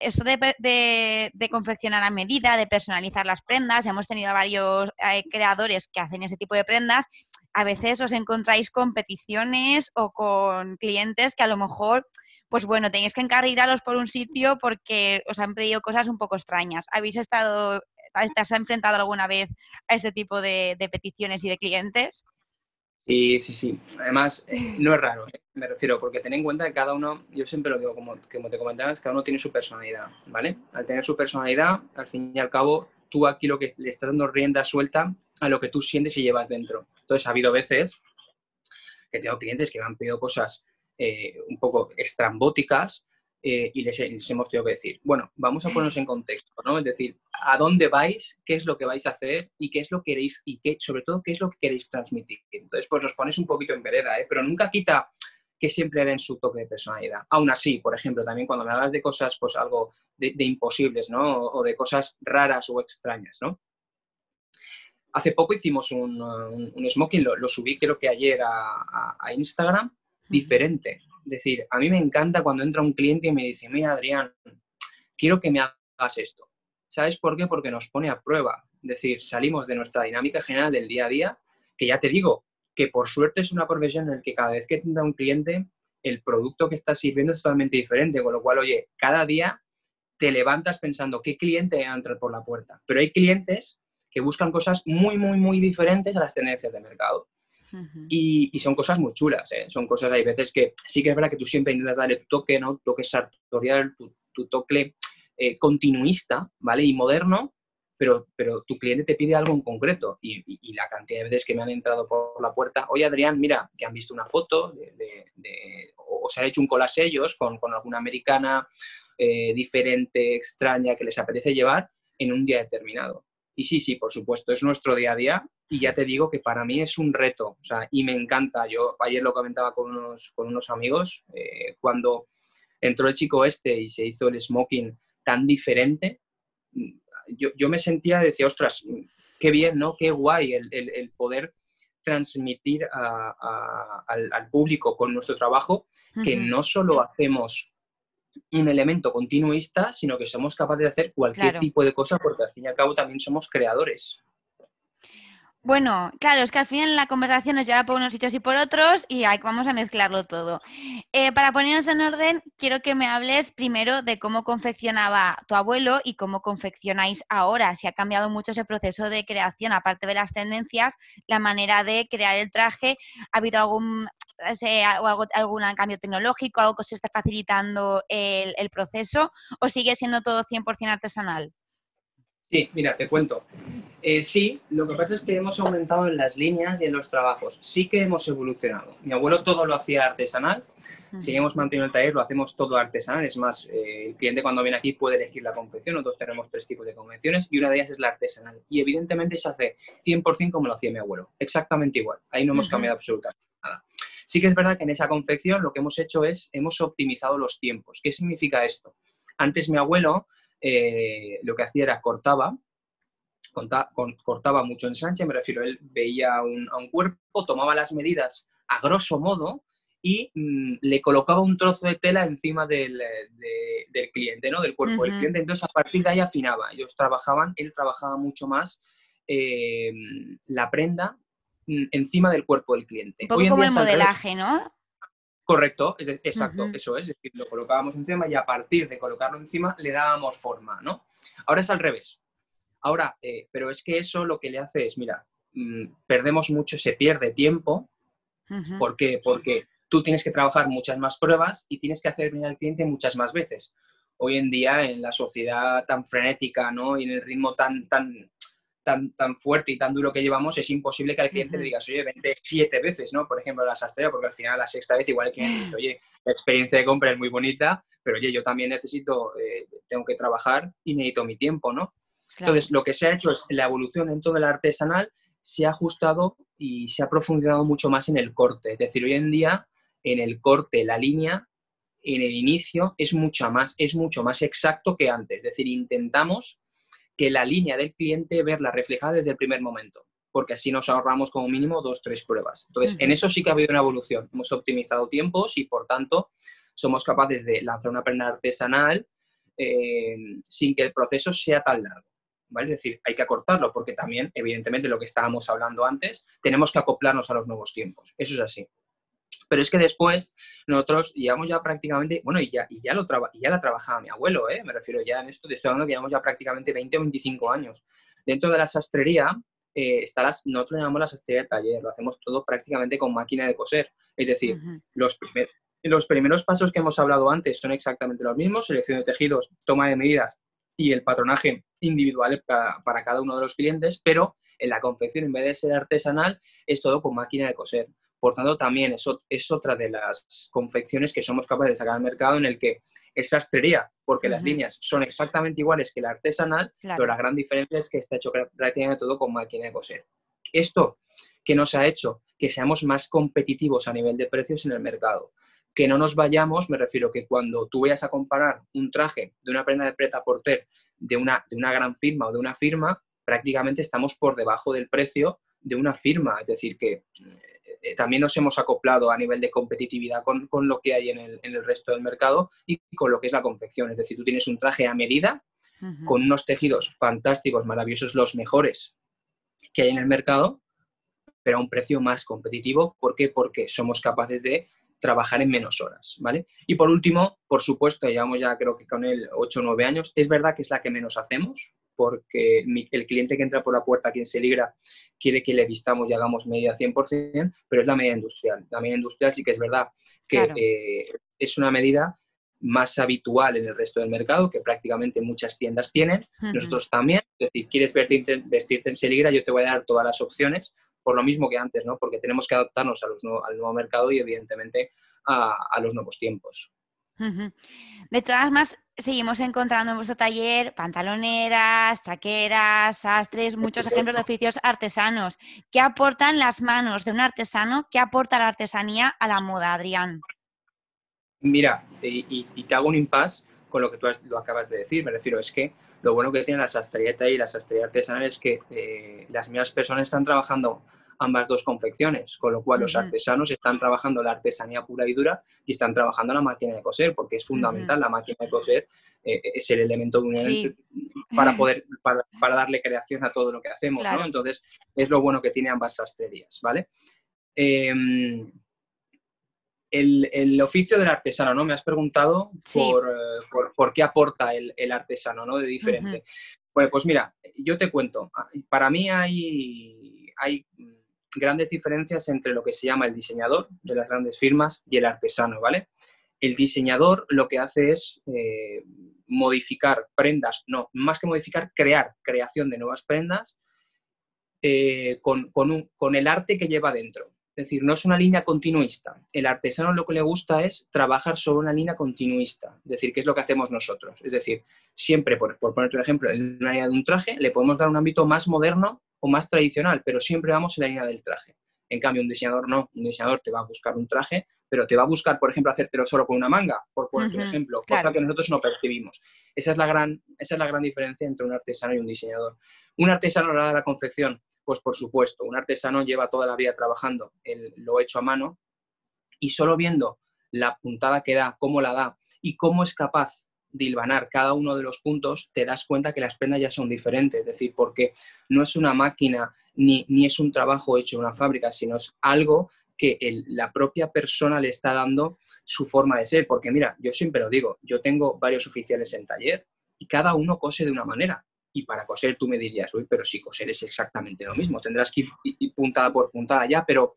esto de, confeccionar a medida, de personalizar las prendas, hemos tenido varios eh, creadores que hacen ese tipo de prendas, a veces os encontráis con peticiones o con clientes que a lo mejor, pues bueno, tenéis que encarrilarlos por un sitio porque os han pedido cosas un poco extrañas. ¿Habéis estado, te has enfrentado alguna vez a este tipo de peticiones y de clientes? Sí, sí, sí. Además, no es raro, eh, me refiero, porque ten en cuenta que cada uno, yo siempre lo digo, como, como te comentabas, cada uno tiene su personalidad, ¿vale? Al tener su personalidad, al fin y al cabo, tú aquí lo que le estás dando rienda suelta a lo que tú sientes y llevas dentro. Entonces, ha habido veces que tengo clientes que me han pedido cosas eh, un poco estrambóticas eh, y les, hemos tenido que decir, bueno, vamos a ponernos en contexto, ¿no? Es decir, ¿a dónde vais? ¿Qué es lo que vais a hacer? ¿Y qué es lo que queréis? Y qué, sobre todo, ¿qué es lo que queréis transmitir? Entonces, pues los pones un poquito en vereda, ¿eh? Pero nunca quita que siempre den su toque de personalidad. Aún así, por ejemplo, también cuando me hablas de cosas, pues algo de, imposibles, ¿no? O, de cosas raras o extrañas, ¿no? Hace poco hicimos un, un, smoking, lo, subí creo que ayer a, a Instagram, diferente. Decir, a mí me encanta cuando entra un cliente y me dice, mira Adrián, quiero que me hagas esto. ¿Sabes por qué? Porque nos pone a prueba. Es decir, salimos de nuestra dinámica general del día a día, que ya te digo, que por suerte es una profesión en la que cada vez que tendrá un cliente, el producto que estás sirviendo es totalmente diferente, con lo cual, oye, cada día te levantas pensando qué cliente va a entrar por la puerta. Pero hay clientes que buscan cosas muy, muy, muy diferentes a las tendencias de mercado. Y, son cosas muy chulas, ¿eh? son cosas, hay veces que sí que es verdad que tú siempre intentas darle tu toque, ¿no? toque sartorial, tu, tu toque eh, continuista, ¿vale? Y moderno, pero, pero tu cliente te pide algo en concreto y, la cantidad de veces que me han entrado por la puerta, oye Adrián, mira, que han visto una foto de, o, se han hecho un collage ellos con, con alguna americana eh, diferente, extraña, que les apetece llevar en un día determinado. Y sí, sí, por supuesto, es nuestro día a día y ya te digo que para mí es un reto, o sea, y me encanta. Yo ayer lo comentaba con unos, con unos amigos, eh, cuando entró el chico este y se hizo el smoking tan diferente, yo, me sentía, decía, ostras, qué bien, ¿no? Qué guay el, poder transmitir al, público con nuestro trabajo que no solo hacemos un elemento continuista, sino que somos capaces de hacer cualquier tipo de cosa porque al fin y al cabo también somos creadores. Bueno, claro, es que al final la conversación nos lleva por unos sitios y por otros y ahí vamos a mezclarlo todo. Eh, para ponernos en orden, quiero que me hables primero de cómo confeccionaba tu abuelo y cómo confeccionáis ahora, si ha cambiado mucho ese proceso de creación, aparte de las tendencias, la manera de crear el traje, ¿ha habido algún, algún cambio tecnológico, algo que se está facilitando el, el proceso o sigue siendo todo 100% artesanal? Sí, mira, te cuento. Eh, sí, lo que pasa es que hemos aumentado en las líneas y en los trabajos. Sí que hemos evolucionado. Mi abuelo todo lo hacía artesanal. Seguimos manteniendo el taller, lo hacemos todo artesanal. Es más, eh, el cliente cuando viene aquí puede elegir la confección. Nosotros tenemos tres tipos de confecciones y una de ellas es la artesanal. Y evidentemente se hace 100% como lo hacía mi abuelo. Exactamente igual. Ahí no hemos cambiado absolutamente nada. Sí que es verdad que en esa confección lo que hemos hecho es, hemos optimizado los tiempos. ¿Qué significa esto? Antes mi abuelo eh, lo que hacía era cortaba, cortaba mucho en Sánchez, me refiero, él veía un, a un cuerpo, tomaba las medidas a grosso modo y mm, le colocaba un trozo de tela encima del, del cliente, ¿no? Del cuerpo del cliente. Entonces, a partir de ahí afinaba. Ellos trabajaban, él trabajaba mucho más eh, la prenda encima del cuerpo del cliente. Un poco como el modelaje, ¿no? Correcto, exacto, eso es, es decir, lo colocábamos encima y a partir de colocarlo encima le dábamos forma, ¿no? Ahora es al revés. Ahora, eh, pero es que eso lo que le hace es, mira, mm, perdemos mucho, se pierde tiempo. ¿Por qué? Porque tú tienes que trabajar muchas más pruebas y tienes que hacer venir al cliente muchas más veces. Hoy en día, en la sociedad tan frenética, ¿no? Y en el ritmo tan, tan, tan, fuerte y tan duro que llevamos, es imposible que al cliente le digas, oye, vente siete veces, ¿no? Por ejemplo, la sastrería, porque al final la sexta vez igual el cliente dice, oye, la experiencia de compra es muy bonita, pero oye, yo también necesito, eh, tengo que trabajar y necesito mi tiempo, ¿no? Entonces, lo que se ha hecho es la evolución en todo el artesanal se ha ajustado y se ha profundizado mucho más en el corte. Es decir, hoy en día, en el corte, la línea, en el inicio, es, mucha más, es mucho más exacto que antes. Es decir, intentamos que la línea del cliente verla reflejada desde el primer momento, porque así nos ahorramos como mínimo dos, tres pruebas. Entonces, en eso sí que ha habido una evolución. Hemos optimizado tiempos y, por tanto, somos capaces de lanzar una prenda artesanal eh, sin que el proceso sea tan largo. ¿vale? Es decir, hay que acortarlo porque también, evidentemente, lo que estábamos hablando antes, tenemos que acoplarnos a los nuevos tiempos. Eso es así. Pero es que después nosotros llevamos ya prácticamente, bueno, y ya, y ya, lo y ya la trabajaba mi abuelo, ¿eh? me refiero ya en esto, te estoy hablando que llevamos ya prácticamente 20 o 25 años. Dentro de la sastrería, eh, está las, nosotros llamamos la sastrería de taller, lo hacemos todo prácticamente con máquina de coser. Es decir, los, los primeros pasos que hemos hablado antes son exactamente los mismos, selección de tejidos, toma de medidas y el patronaje individual para, para cada uno de los clientes, pero en la confección, en vez de ser artesanal, es todo con máquina de coser. Por tanto, también es, es otra de las confecciones que somos capaces de sacar al mercado en el que es sastrería, porque las líneas son exactamente iguales que la artesanal, pero la gran diferencia es que está hecho prácticamente todo con máquina de coser. Esto que nos ha hecho que seamos más competitivos a nivel de precios en el mercado. Que no nos vayamos, me refiero que cuando tú vayas a comparar un traje de una prenda de preta porter de una, de una gran firma o de una firma, prácticamente estamos por debajo del precio de una firma. Es decir, que eh, también nos hemos acoplado a nivel de competitividad con, con lo que hay en el, en el, resto del mercado y con lo que es la confección. Es decir, tú tienes un traje a medida con unos tejidos fantásticos, maravillosos, los mejores que hay en el mercado, pero a un precio más competitivo. ¿Por qué? Porque somos capaces de trabajar en menos horas, ¿vale? Y por último, por supuesto, llevamos ya creo que con él 8 o 9 años, es verdad que es la que menos hacemos, porque el cliente que entra por la puerta aquí en Seligra quiere que le vistamos y hagamos media 100%, pero es la medida industrial. La medida industrial sí que es verdad que eh, es una medida más habitual en el resto del mercado, que prácticamente muchas tiendas tienen. Nosotros también, es decir, quieres vestirte, vestirte en Seligra, yo te voy a dar todas las opciones, por lo mismo que antes, ¿no? Porque tenemos que adaptarnos a los al nuevo mercado y evidentemente a, a los nuevos tiempos. De todas más, seguimos encontrando en vuestro taller pantaloneras, chaqueras, sastres, muchos ejemplos de oficios artesanos. ¿Qué aportan las manos de un artesano? ¿Qué aporta la artesanía a la moda, Adrián? Mira, y, te hago un impasse con lo que tú lo acabas de decir. Me refiero, es que lo bueno que tiene la sastrería y la sastrería artesanal es que eh, las mismas personas están trabajando ambas dos confecciones, con lo cual los artesanos están trabajando la artesanía pura y dura y están trabajando la máquina de coser, porque es fundamental, la máquina de coser eh, es el elemento de para [LAUGHS] poder, para, darle creación a todo lo que hacemos, ¿no? Entonces, es lo bueno que tiene ambas sastrerías, ¿vale? Em, el, oficio del artesano, ¿no? Me has preguntado eh, por, por, qué aporta el, artesano, ¿no? De diferente. Bueno, pues mira, yo te cuento. Para mí hay, hay grandes diferencias entre lo que se llama el diseñador de las grandes firmas y el artesano, ¿vale? El diseñador lo que hace es eh, modificar prendas, no, más que modificar, crear creación de nuevas prendas eh, con, con, el arte que lleva dentro. Es decir, no es una línea continuista. El artesano lo que le gusta es trabajar sobre una línea continuista, es decir, qué es lo que hacemos nosotros. Es decir, siempre, por, por poner un ejemplo, en una línea de un traje le podemos dar un ámbito más moderno o más tradicional, pero siempre vamos en la línea del traje. En cambio, un diseñador no, un diseñador te va a buscar un traje, pero te va a buscar, por ejemplo, hacértelo solo con una manga, por un ejemplo, cosa que nosotros no percibimos. Esa es, la gran, esa es la gran diferencia entre un artesano y un diseñador. Un artesano a la confección, pues por supuesto, un artesano lleva toda la vida trabajando el, lo hecho a mano y solo viendo la puntada que da, cómo la da y cómo es capaz dilvanar cada uno de los puntos, te das cuenta que las prendas ya son diferentes. Es decir, porque no es una máquina ni, ni es un trabajo hecho en una fábrica, sino es algo que la propia persona le está dando su forma de ser. Porque mira, yo siempre lo digo, yo tengo varios oficiales en taller y cada uno cose de una manera. Y para coser tú me dirías, uy, pero si coser es exactamente lo mismo, tendrás que ir puntada por puntada ya, pero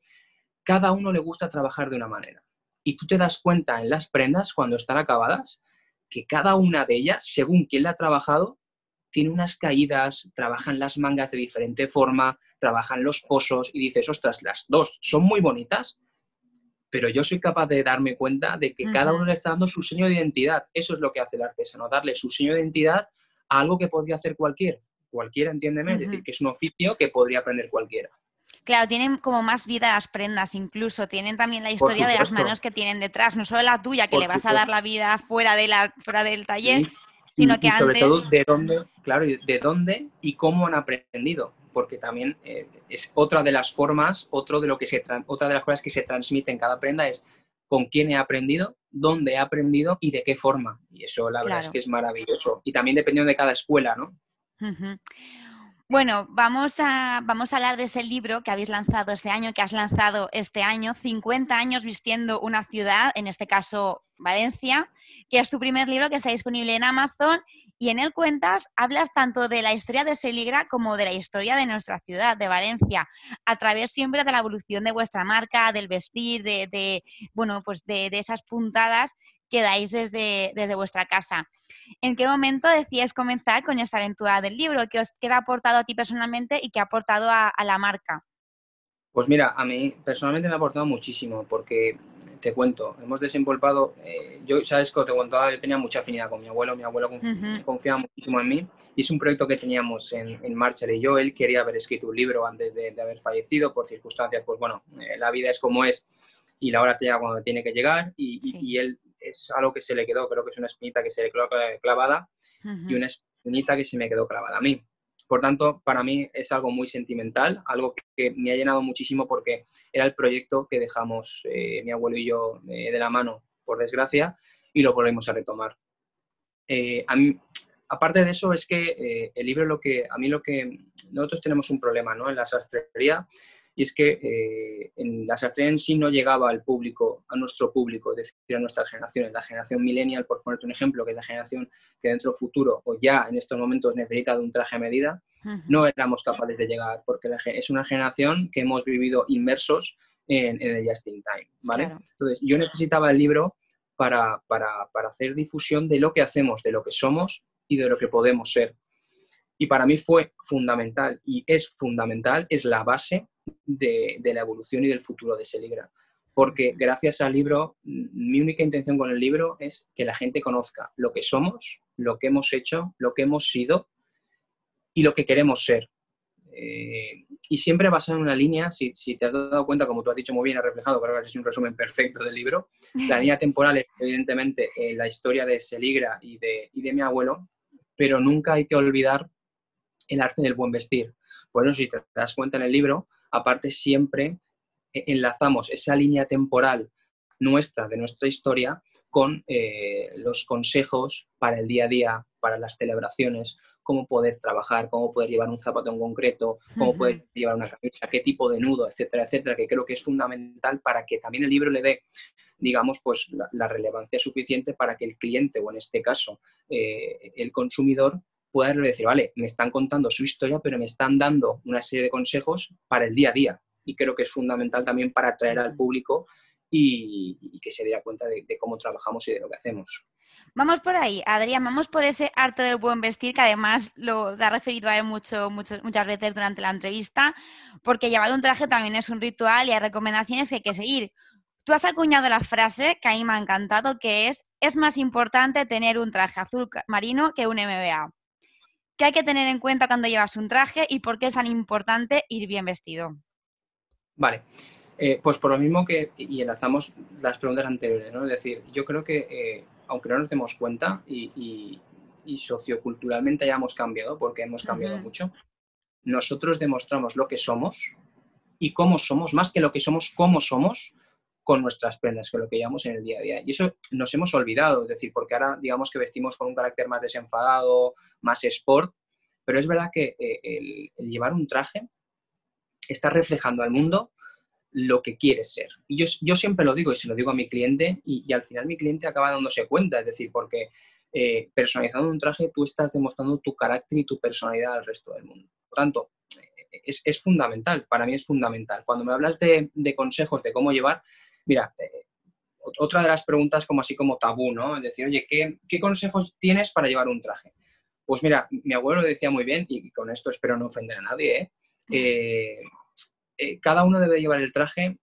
cada uno le gusta trabajar de una manera. Y tú te das cuenta en las prendas cuando están acabadas que cada una de ellas, según quien la ha trabajado, tiene unas caídas, trabajan las mangas de diferente forma, trabajan los pozos y dices, ostras, las dos son muy bonitas, pero yo soy capaz de darme cuenta de que cada uno le está dando su sello de identidad. Eso es lo que hace el artesano, darle su sello de identidad a algo que podría hacer cualquiera. Cualquiera, entiéndeme, es decir, que es un oficio que podría aprender cualquiera. Claro, tienen como más vida las prendas, incluso tienen también la historia de las manos que tienen detrás, no solo la tuya, que le vas a dar la vida fuera, de la, fuera del taller, sino que sobre todo de dónde, claro, de dónde y cómo han aprendido, porque también eh, es otra de las formas, otro de lo que se otra de las cosas que se transmite en cada prenda es con quién he aprendido, dónde he aprendido y de qué forma. Y eso la verdad es que es maravilloso. Y también dependiendo de cada escuela, ¿no? Bueno, vamos a, vamos a hablar de ese libro que habéis lanzado este año, que has lanzado este año, 50 años vistiendo una ciudad, en este caso Valencia, que es tu primer libro que está disponible en Amazon y en él cuentas, hablas tanto de la historia de Seligra como de la historia de nuestra ciudad, de Valencia, a través siempre de la evolución de vuestra marca, del vestir, de, bueno, pues de, de esas puntadas que dais desde, desde vuestra casa. ¿En qué momento decías comenzar con esta aventura del libro? ¿Qué, os, ha aportado a ti personalmente y qué ha aportado a, la marca? Pues mira, a mí personalmente me ha aportado muchísimo porque te cuento, hemos desenvolpado, eh, yo sabes que te contaba, yo tenía mucha afinidad con mi abuelo, mi abuelo confiaba muchísimo en mí y es un proyecto que teníamos en, en marcha y yo, él quería haber escrito un libro antes de, haber fallecido por circunstancias, pues bueno, eh, la vida es como es y la hora te llega cuando tiene que llegar y, y él es algo que se le quedó, creo que es una espinita que se le quedó clavada y una espinita que se me quedó clavada a mí. Por tanto, para mí es algo muy sentimental, algo que, me ha llenado muchísimo porque era el proyecto que dejamos eh, mi abuelo y yo eh, de la mano, por desgracia, y lo volvemos a retomar. Eh, a, mí, aparte de eso, es que eh, el libro, lo que a mí lo que. Nosotros tenemos un problema ¿no? en la sastrería y es que eh, en la sastrería en sí no llegaba al público, a nuestro público, es decir, a nuestras generaciones. La generación millennial, por ponerte un ejemplo, que es la generación que dentro del futuro o ya en estos momentos necesita de un traje a medida, no éramos capaces de llegar porque es una generación que hemos vivido inmersos en, el just in time, ¿vale? Entonces, yo necesitaba el libro para, para, para hacer difusión de lo que hacemos, de lo que somos y de lo que podemos ser. Y para mí fue fundamental y es fundamental, es la base de, la evolución y del futuro de Seligra. Porque gracias al libro, mi única intención con el libro es que la gente conozca lo que somos, lo que hemos hecho, lo que hemos sido y lo que queremos ser. Eh, y siempre basado en una línea, si, te has dado cuenta, como tú has dicho muy bien, ha reflejado, creo que es un resumen perfecto del libro, [LAUGHS] la línea temporal es evidentemente eh, la historia de Seligra y de, y de mi abuelo, pero nunca hay que olvidar el arte del buen vestir. Bueno, si te das cuenta en el libro, aparte siempre eh, enlazamos esa línea temporal nuestra, de nuestra historia, con eh, los consejos para el día a día, para las celebraciones, cómo poder trabajar, cómo poder llevar un zapato en concreto, cómo poder llevar una camisa, qué tipo de nudo, etcétera, etcétera, que creo que es fundamental para que también el libro le dé, digamos, pues la, relevancia suficiente para que el cliente, o en este caso eh, el consumidor, pueda decir, vale, me están contando su historia, pero me están dando una serie de consejos para el día a día. Y creo que es fundamental también para atraer al público y, que se dé cuenta de, cómo trabajamos y de lo que hacemos. Vamos por ahí, Adrián, vamos por ese arte del buen vestir, que además lo ha referido a él mucho, muchas veces durante la entrevista, porque llevar un traje también es un ritual y hay recomendaciones que hay que seguir. Tú has acuñado la frase que a mí me ha encantado, que es, es más importante tener un traje azul marino que un MBA. ¿Qué hay que tener en cuenta cuando llevas un traje y por qué es tan importante ir bien vestido? Vale, eh, pues por lo mismo que, y enlazamos las preguntas anteriores, ¿no? Es decir, yo creo que, eh, aunque no nos demos cuenta y, socioculturalmente hayamos cambiado, porque hemos cambiado mucho, nosotros demostramos lo que somos y cómo somos, más que lo que somos, cómo somos con nuestras prendas, con lo que llevamos en el día a día. Y eso nos hemos olvidado, es decir, porque ahora digamos que vestimos con un carácter más desenfadado, más sport, pero es verdad que eh, el, llevar un traje está reflejando al mundo lo que quieres ser. Y yo, yo siempre lo digo y se lo digo a mi cliente y, al final mi cliente acaba dándose cuenta, es decir, porque eh, personalizando un traje tú estás demostrando tu carácter y tu personalidad al resto del mundo. Por tanto, eh, es, fundamental, para mí es fundamental. Cuando me hablas de consejos de cómo llevar, Mira, eh, otra de las preguntas como así como tabú, ¿no? Es decir, oye, ¿qué, consejos tienes para llevar un traje? Pues mira, mi abuelo decía muy bien, y con esto espero no ofender a nadie, ¿eh? Eh, cada uno debe llevar el traje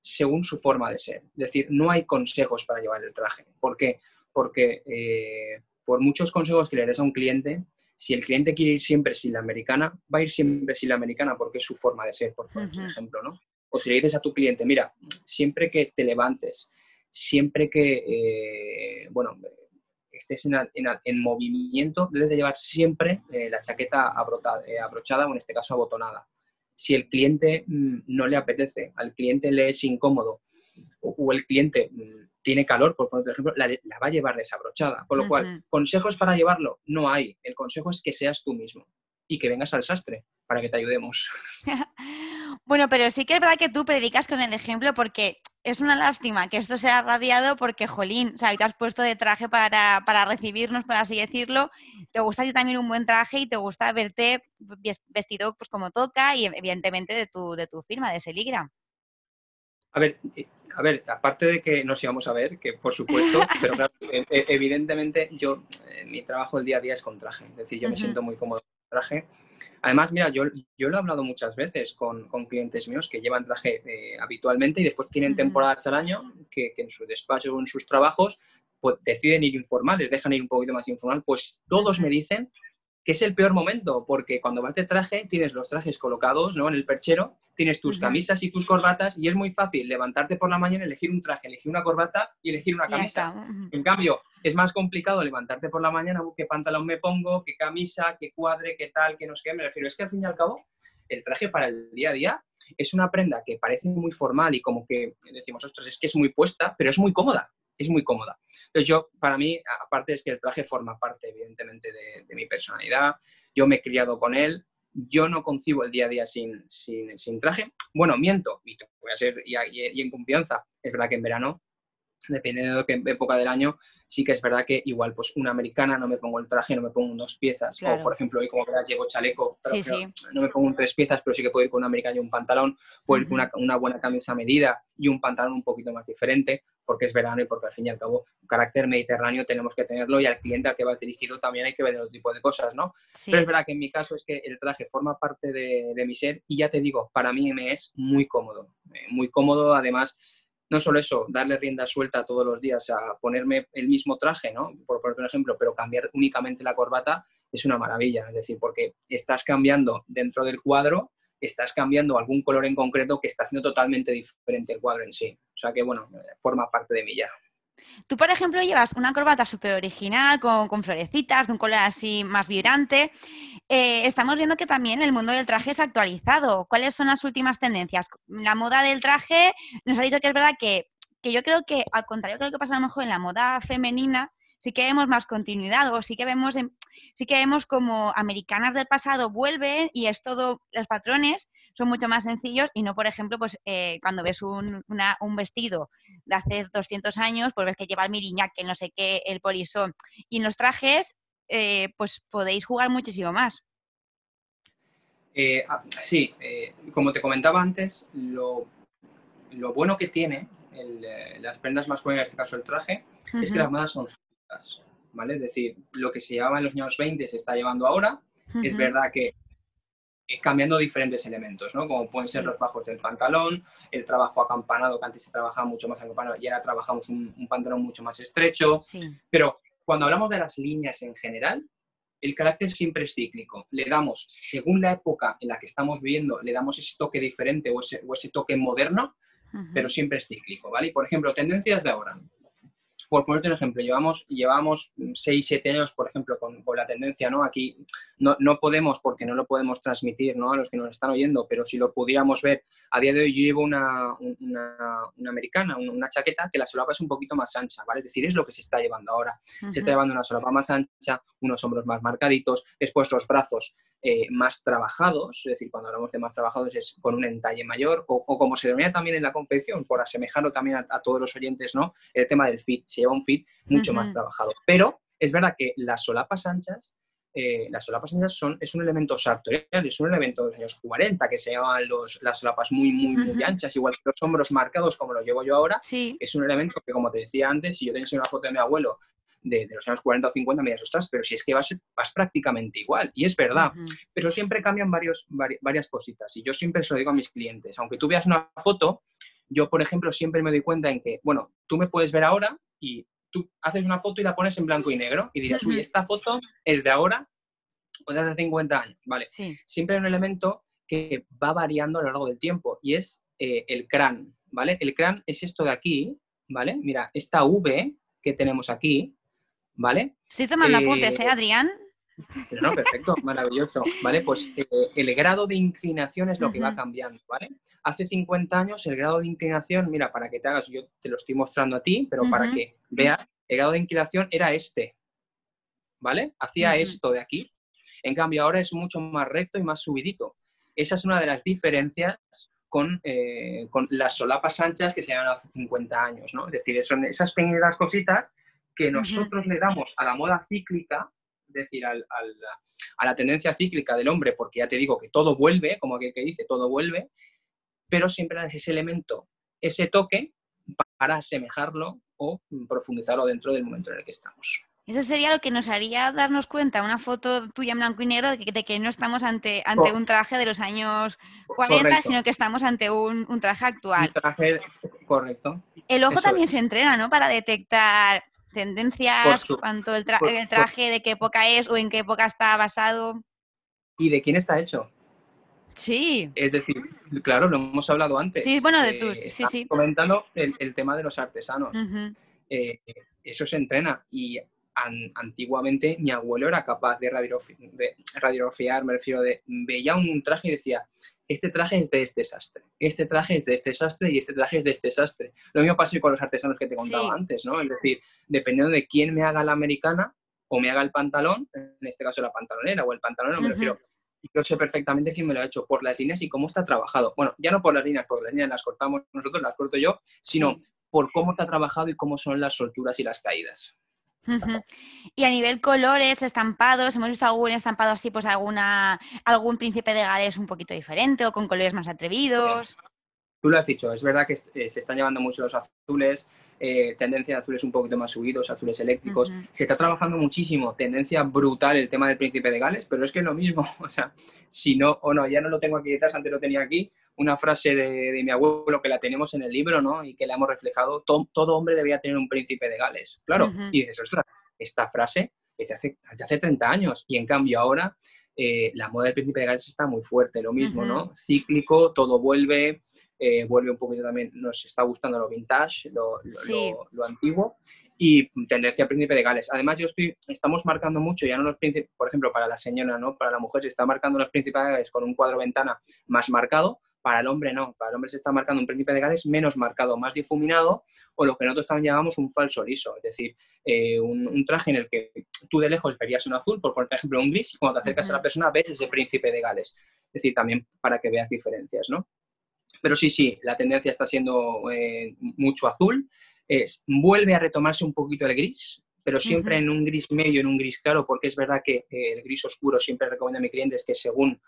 según su forma de ser. Es decir, no hay consejos para llevar el traje. ¿Por qué? Porque por muchos consejos que le des a un cliente, si el cliente quiere ir siempre sin la americana, va a ir siempre sin la americana porque es su forma de ser, por ejemplo, ¿no? O si le dices a tu cliente, mira, siempre que te levantes, siempre que, eh, bueno, estés en, movimiento, debes de llevar siempre eh, la chaqueta eh, abrochada o en este caso abotonada. Si el cliente mm, no le apetece, al cliente le es incómodo o, el cliente mm, tiene calor, por ejemplo, la, va a llevar desabrochada. Con lo cual, consejos para llevarlo no hay. El consejo es que seas tú mismo y que vengas al sastre para que te ayudemos. [LAUGHS] Bueno, pero sí que es verdad que tú predicas con el ejemplo porque es una lástima que esto sea radiado porque, jolín, o sea, te has puesto de traje para, recibirnos, por así decirlo. Te gusta a ti también un buen traje y te gusta verte vestido pues como toca y evidentemente de tu, de tu firma, de Seligra. A ver, eh, a ver, aparte de que nos íbamos a ver, que por supuesto, [LAUGHS] pero claro, e, e, evidentemente yo, eh, mi trabajo el día a día es con traje, es decir, yo me siento muy cómodo traje Además, mira, yo, yo lo he hablado muchas veces con, clientes míos que llevan traje eh, habitualmente y después tienen temporadas al año que, en sus despachos o en sus trabajos pues, deciden ir informales, dejan ir un poquito más informal. Pues todos me dicen que es el peor momento, porque cuando vas de traje tienes los trajes colocados ¿no? en el perchero, tienes tus camisas y tus corbatas y es muy fácil levantarte por la mañana, elegir un traje, elegir una corbata y elegir una camisa. En cambio, es más complicado levantarte por la mañana, qué pantalón me pongo, qué camisa, qué cuadre, qué tal, qué no sé qué. Me refiero, es que al fin y al cabo, el traje para el día a día es una prenda que parece muy formal y como que decimos, ostras, es que es muy puesta, pero es muy cómoda. Es muy cómoda. Entonces yo, para mí, aparte es que el traje forma parte, evidentemente, de, mi personalidad, yo me he criado con él, yo no concibo el día a día sin, sin, traje. Bueno, miento, y, voy a ser, y, y en confianza, es verdad que en verano dependiendo de qué época del año, sí que es verdad que igual, pues una americana no me pongo el traje, no me pongo dos piezas. O, por ejemplo, hoy como verás llevo chaleco, pero, no me pongo un tres piezas, pero sí que puedo ir con una americana y un pantalón, puedo ir con una, buena camisa medida y un pantalón un poquito más diferente, porque es verano y porque al fin y al cabo, un carácter mediterráneo tenemos que tenerlo y al cliente al que va dirigido también hay que ver otro tipo de cosas, ¿no? Pero es verdad que en mi caso es que el traje forma parte de, de mi ser y ya te digo, para mí me es muy cómodo, eh, muy cómodo, además no solo eso, darle rienda suelta todos los días a ponerme el mismo traje, ¿no? Por poner un ejemplo, pero cambiar únicamente la corbata es una maravilla, es decir, porque estás cambiando dentro del cuadro, estás cambiando algún color en concreto que está haciendo totalmente diferente el cuadro en sí. O sea que, bueno, forma parte de mí ya. Tú, por ejemplo, llevas una corbata súper original, con, florecitas, de un color así más vibrante. Eh, estamos viendo que también el mundo del traje es actualizado. ¿Cuáles son las últimas tendencias? La moda del traje, nos ha dicho que es verdad que, que yo creo que, al contrario, creo que pasa a lo mejor en la moda femenina, sí que vemos más continuidad o sí que vemos, sí que vemos como americanas del pasado vuelven y es todo, los patrones son mucho más sencillos y no, por ejemplo, pues eh, cuando ves un, vestido de hace 200 años, pues ves que lleva el miriñac, que no sé qué, el polisón. Y en los trajes, eh, pues podéis jugar muchísimo más. Eh, ah, sí, como te comentaba antes, lo, bueno que tiene las prendas más masculinas, en este caso el traje, es que las modas son ¿vale? Es decir, lo que se llevaba en los años 20 se está llevando ahora. Es verdad que eh, cambiando diferentes elementos, ¿no? Como pueden ser los bajos del pantalón, el trabajo acampanado, que antes se trabajaba mucho más acampanado y ahora trabajamos un, pantalón mucho más estrecho. Pero cuando hablamos de las líneas en general, el carácter siempre es cíclico. Le damos, según la época en la que estamos viviendo, le damos ese toque diferente o ese, o ese toque moderno, pero siempre es cíclico, ¿vale? Y por ejemplo, tendencias de ahora por ponerte un ejemplo, llevamos, llevamos 6, 7 años, por ejemplo, con, la tendencia, ¿no? Aquí no, no, podemos, porque no lo podemos transmitir, ¿no? A los que nos están oyendo, pero si lo pudiéramos ver, a día de hoy yo llevo una, una, americana, una, chaqueta que la solapa es un poquito más ancha, ¿vale? Es decir, es lo que se está llevando ahora. Se está llevando una solapa más ancha, unos hombros más marcaditos, después los brazos eh, más trabajados, es decir, cuando hablamos de más trabajados es con un entalle mayor, o, como se denomina también en la confección, por asemejarlo también a, todos los oyentes, ¿no? El tema del fit, se lleva un fit mucho más trabajado. Pero es verdad que las solapas anchas, eh, las solapas anchas son, es un elemento sartorial, es un elemento de los años 40, que se llaman los, las solapas muy, muy, muy anchas, igual que los hombros marcados como lo llevo yo ahora, es un elemento que, como te decía antes, si yo tengo una foto de mi abuelo de, los años 40 o 50 me ostras, pero si es que vas, vas prácticamente igual. Y es verdad, pero siempre cambian varios, varias cositas. Y yo siempre se lo digo a mis clientes, aunque tú veas una foto, yo, por ejemplo, siempre me doy cuenta en que, bueno, tú me puedes ver ahora y tú haces una foto y la pones en blanco y negro y dirás, uy, esta foto es de ahora o de hace 50 años. Vale. Siempre hay un elemento que va variando a lo largo del tiempo y es eh, el CRAN, ¿vale? El CRAN es esto de aquí, ¿vale? Mira, esta V que tenemos aquí, ¿vale? Estoy tomando apuntes, ¿eh, eh Adrián? No, perfecto, [LAUGHS] maravilloso, ¿vale? Pues eh, el grado de inclinación es lo que va cambiando, ¿vale? Hace 50 años el grado de inclinación, mira, para que te hagas, yo te lo estoy mostrando a ti, pero para que veas, el grado de inclinación era este, ¿vale? Hacía esto de aquí. En cambio, ahora es mucho más recto y más subidito. Esa es una de las diferencias con, eh, con las solapas anchas que se llaman hace 50 años, ¿no? Es decir, son esas pequeñas cositas que nosotros le damos a la moda cíclica, es decir, a la tendencia cíclica del hombre, porque ya te digo que todo vuelve, como aquel que dice, todo vuelve, pero siempre es ese elemento, ese toque para asemejarlo o profundizarlo dentro del momento en el que estamos. Eso sería lo que nos haría darnos cuenta, una foto tuya en blanco y negro, de que, no estamos ante, ante un traje de los años 40, sino que estamos ante un, traje actual. Un traje correcto. El ojo también se entrena, ¿no? Para detectar tendencias, cuánto el, traje, de qué época es o en qué época está basado. ¿Y de quién está hecho? Sí. Es decir, claro, lo hemos hablado antes. Sí, bueno, de tus, sí, sí. Comentando el, tema de los artesanos. Eh, eso se entrena y antiguamente mi abuelo era capaz de, radiografiar, me refiero de, veía un traje y decía, este traje es de este sastre, este traje es de este sastre y este traje es de este sastre. Lo mismo pasa con los artesanos que te contaba antes, ¿no? Es decir, dependiendo de quién me haga la americana o me haga el pantalón, en este caso la pantalonera o el pantalón, me refiero, yo sé perfectamente quién me lo ha hecho por las líneas y cómo está trabajado. Bueno, ya no por las líneas, porque las líneas las cortamos nosotros, las corto yo, sino por cómo está trabajado y cómo son las solturas y las caídas. Y a nivel colores, estampados, hemos visto algún estampado así, pues alguna, algún príncipe de Gales un poquito diferente o con colores más atrevidos. Tú lo has dicho, es verdad que eh, se están llevando mucho los azules, eh, tendencia de azules un poquito más subidos, azules eléctricos. Se está trabajando muchísimo, tendencia brutal el tema del príncipe de Gales, pero es que es lo mismo. [LAUGHS] O sea, si no, o no, ya no lo tengo aquí detrás, antes lo tenía aquí, una frase de, mi abuelo que la tenemos en el libro, ¿no? Y que la hemos reflejado, todo, hombre debía tener un príncipe de Gales. Claro, y dices, ostras, esta frase es de hace, hace 30 años y en cambio ahora eh, la moda del príncipe de Gales está muy fuerte, lo mismo, ¿no? Cíclico, todo vuelve, eh, vuelve un poquito también, nos está gustando lo vintage, lo, lo, antiguo y tendencia príncipe de Gales. Además, yo estoy, estamos marcando mucho, ya no los príncipes, por ejemplo, para la señora, ¿no? Para la mujer se está marcando los príncipes de Gales con un cuadro ventana más marcado, para el hombre no, para el hombre se está marcando un príncipe de Gales menos marcado, más difuminado, o lo que nosotros también llamamos un falso liso, es decir, eh, un, traje en el que tú de lejos verías un azul, por, por ejemplo un gris, y cuando te acercas a la persona ves ese príncipe de Gales. Es decir, también para que veas diferencias, ¿no? Pero sí, sí, la tendencia está siendo eh, mucho azul. vuelve a retomarse un poquito el gris, pero siempre en un gris medio, en un gris claro, porque es verdad que eh, el gris oscuro siempre recomiendo a mis clientes que según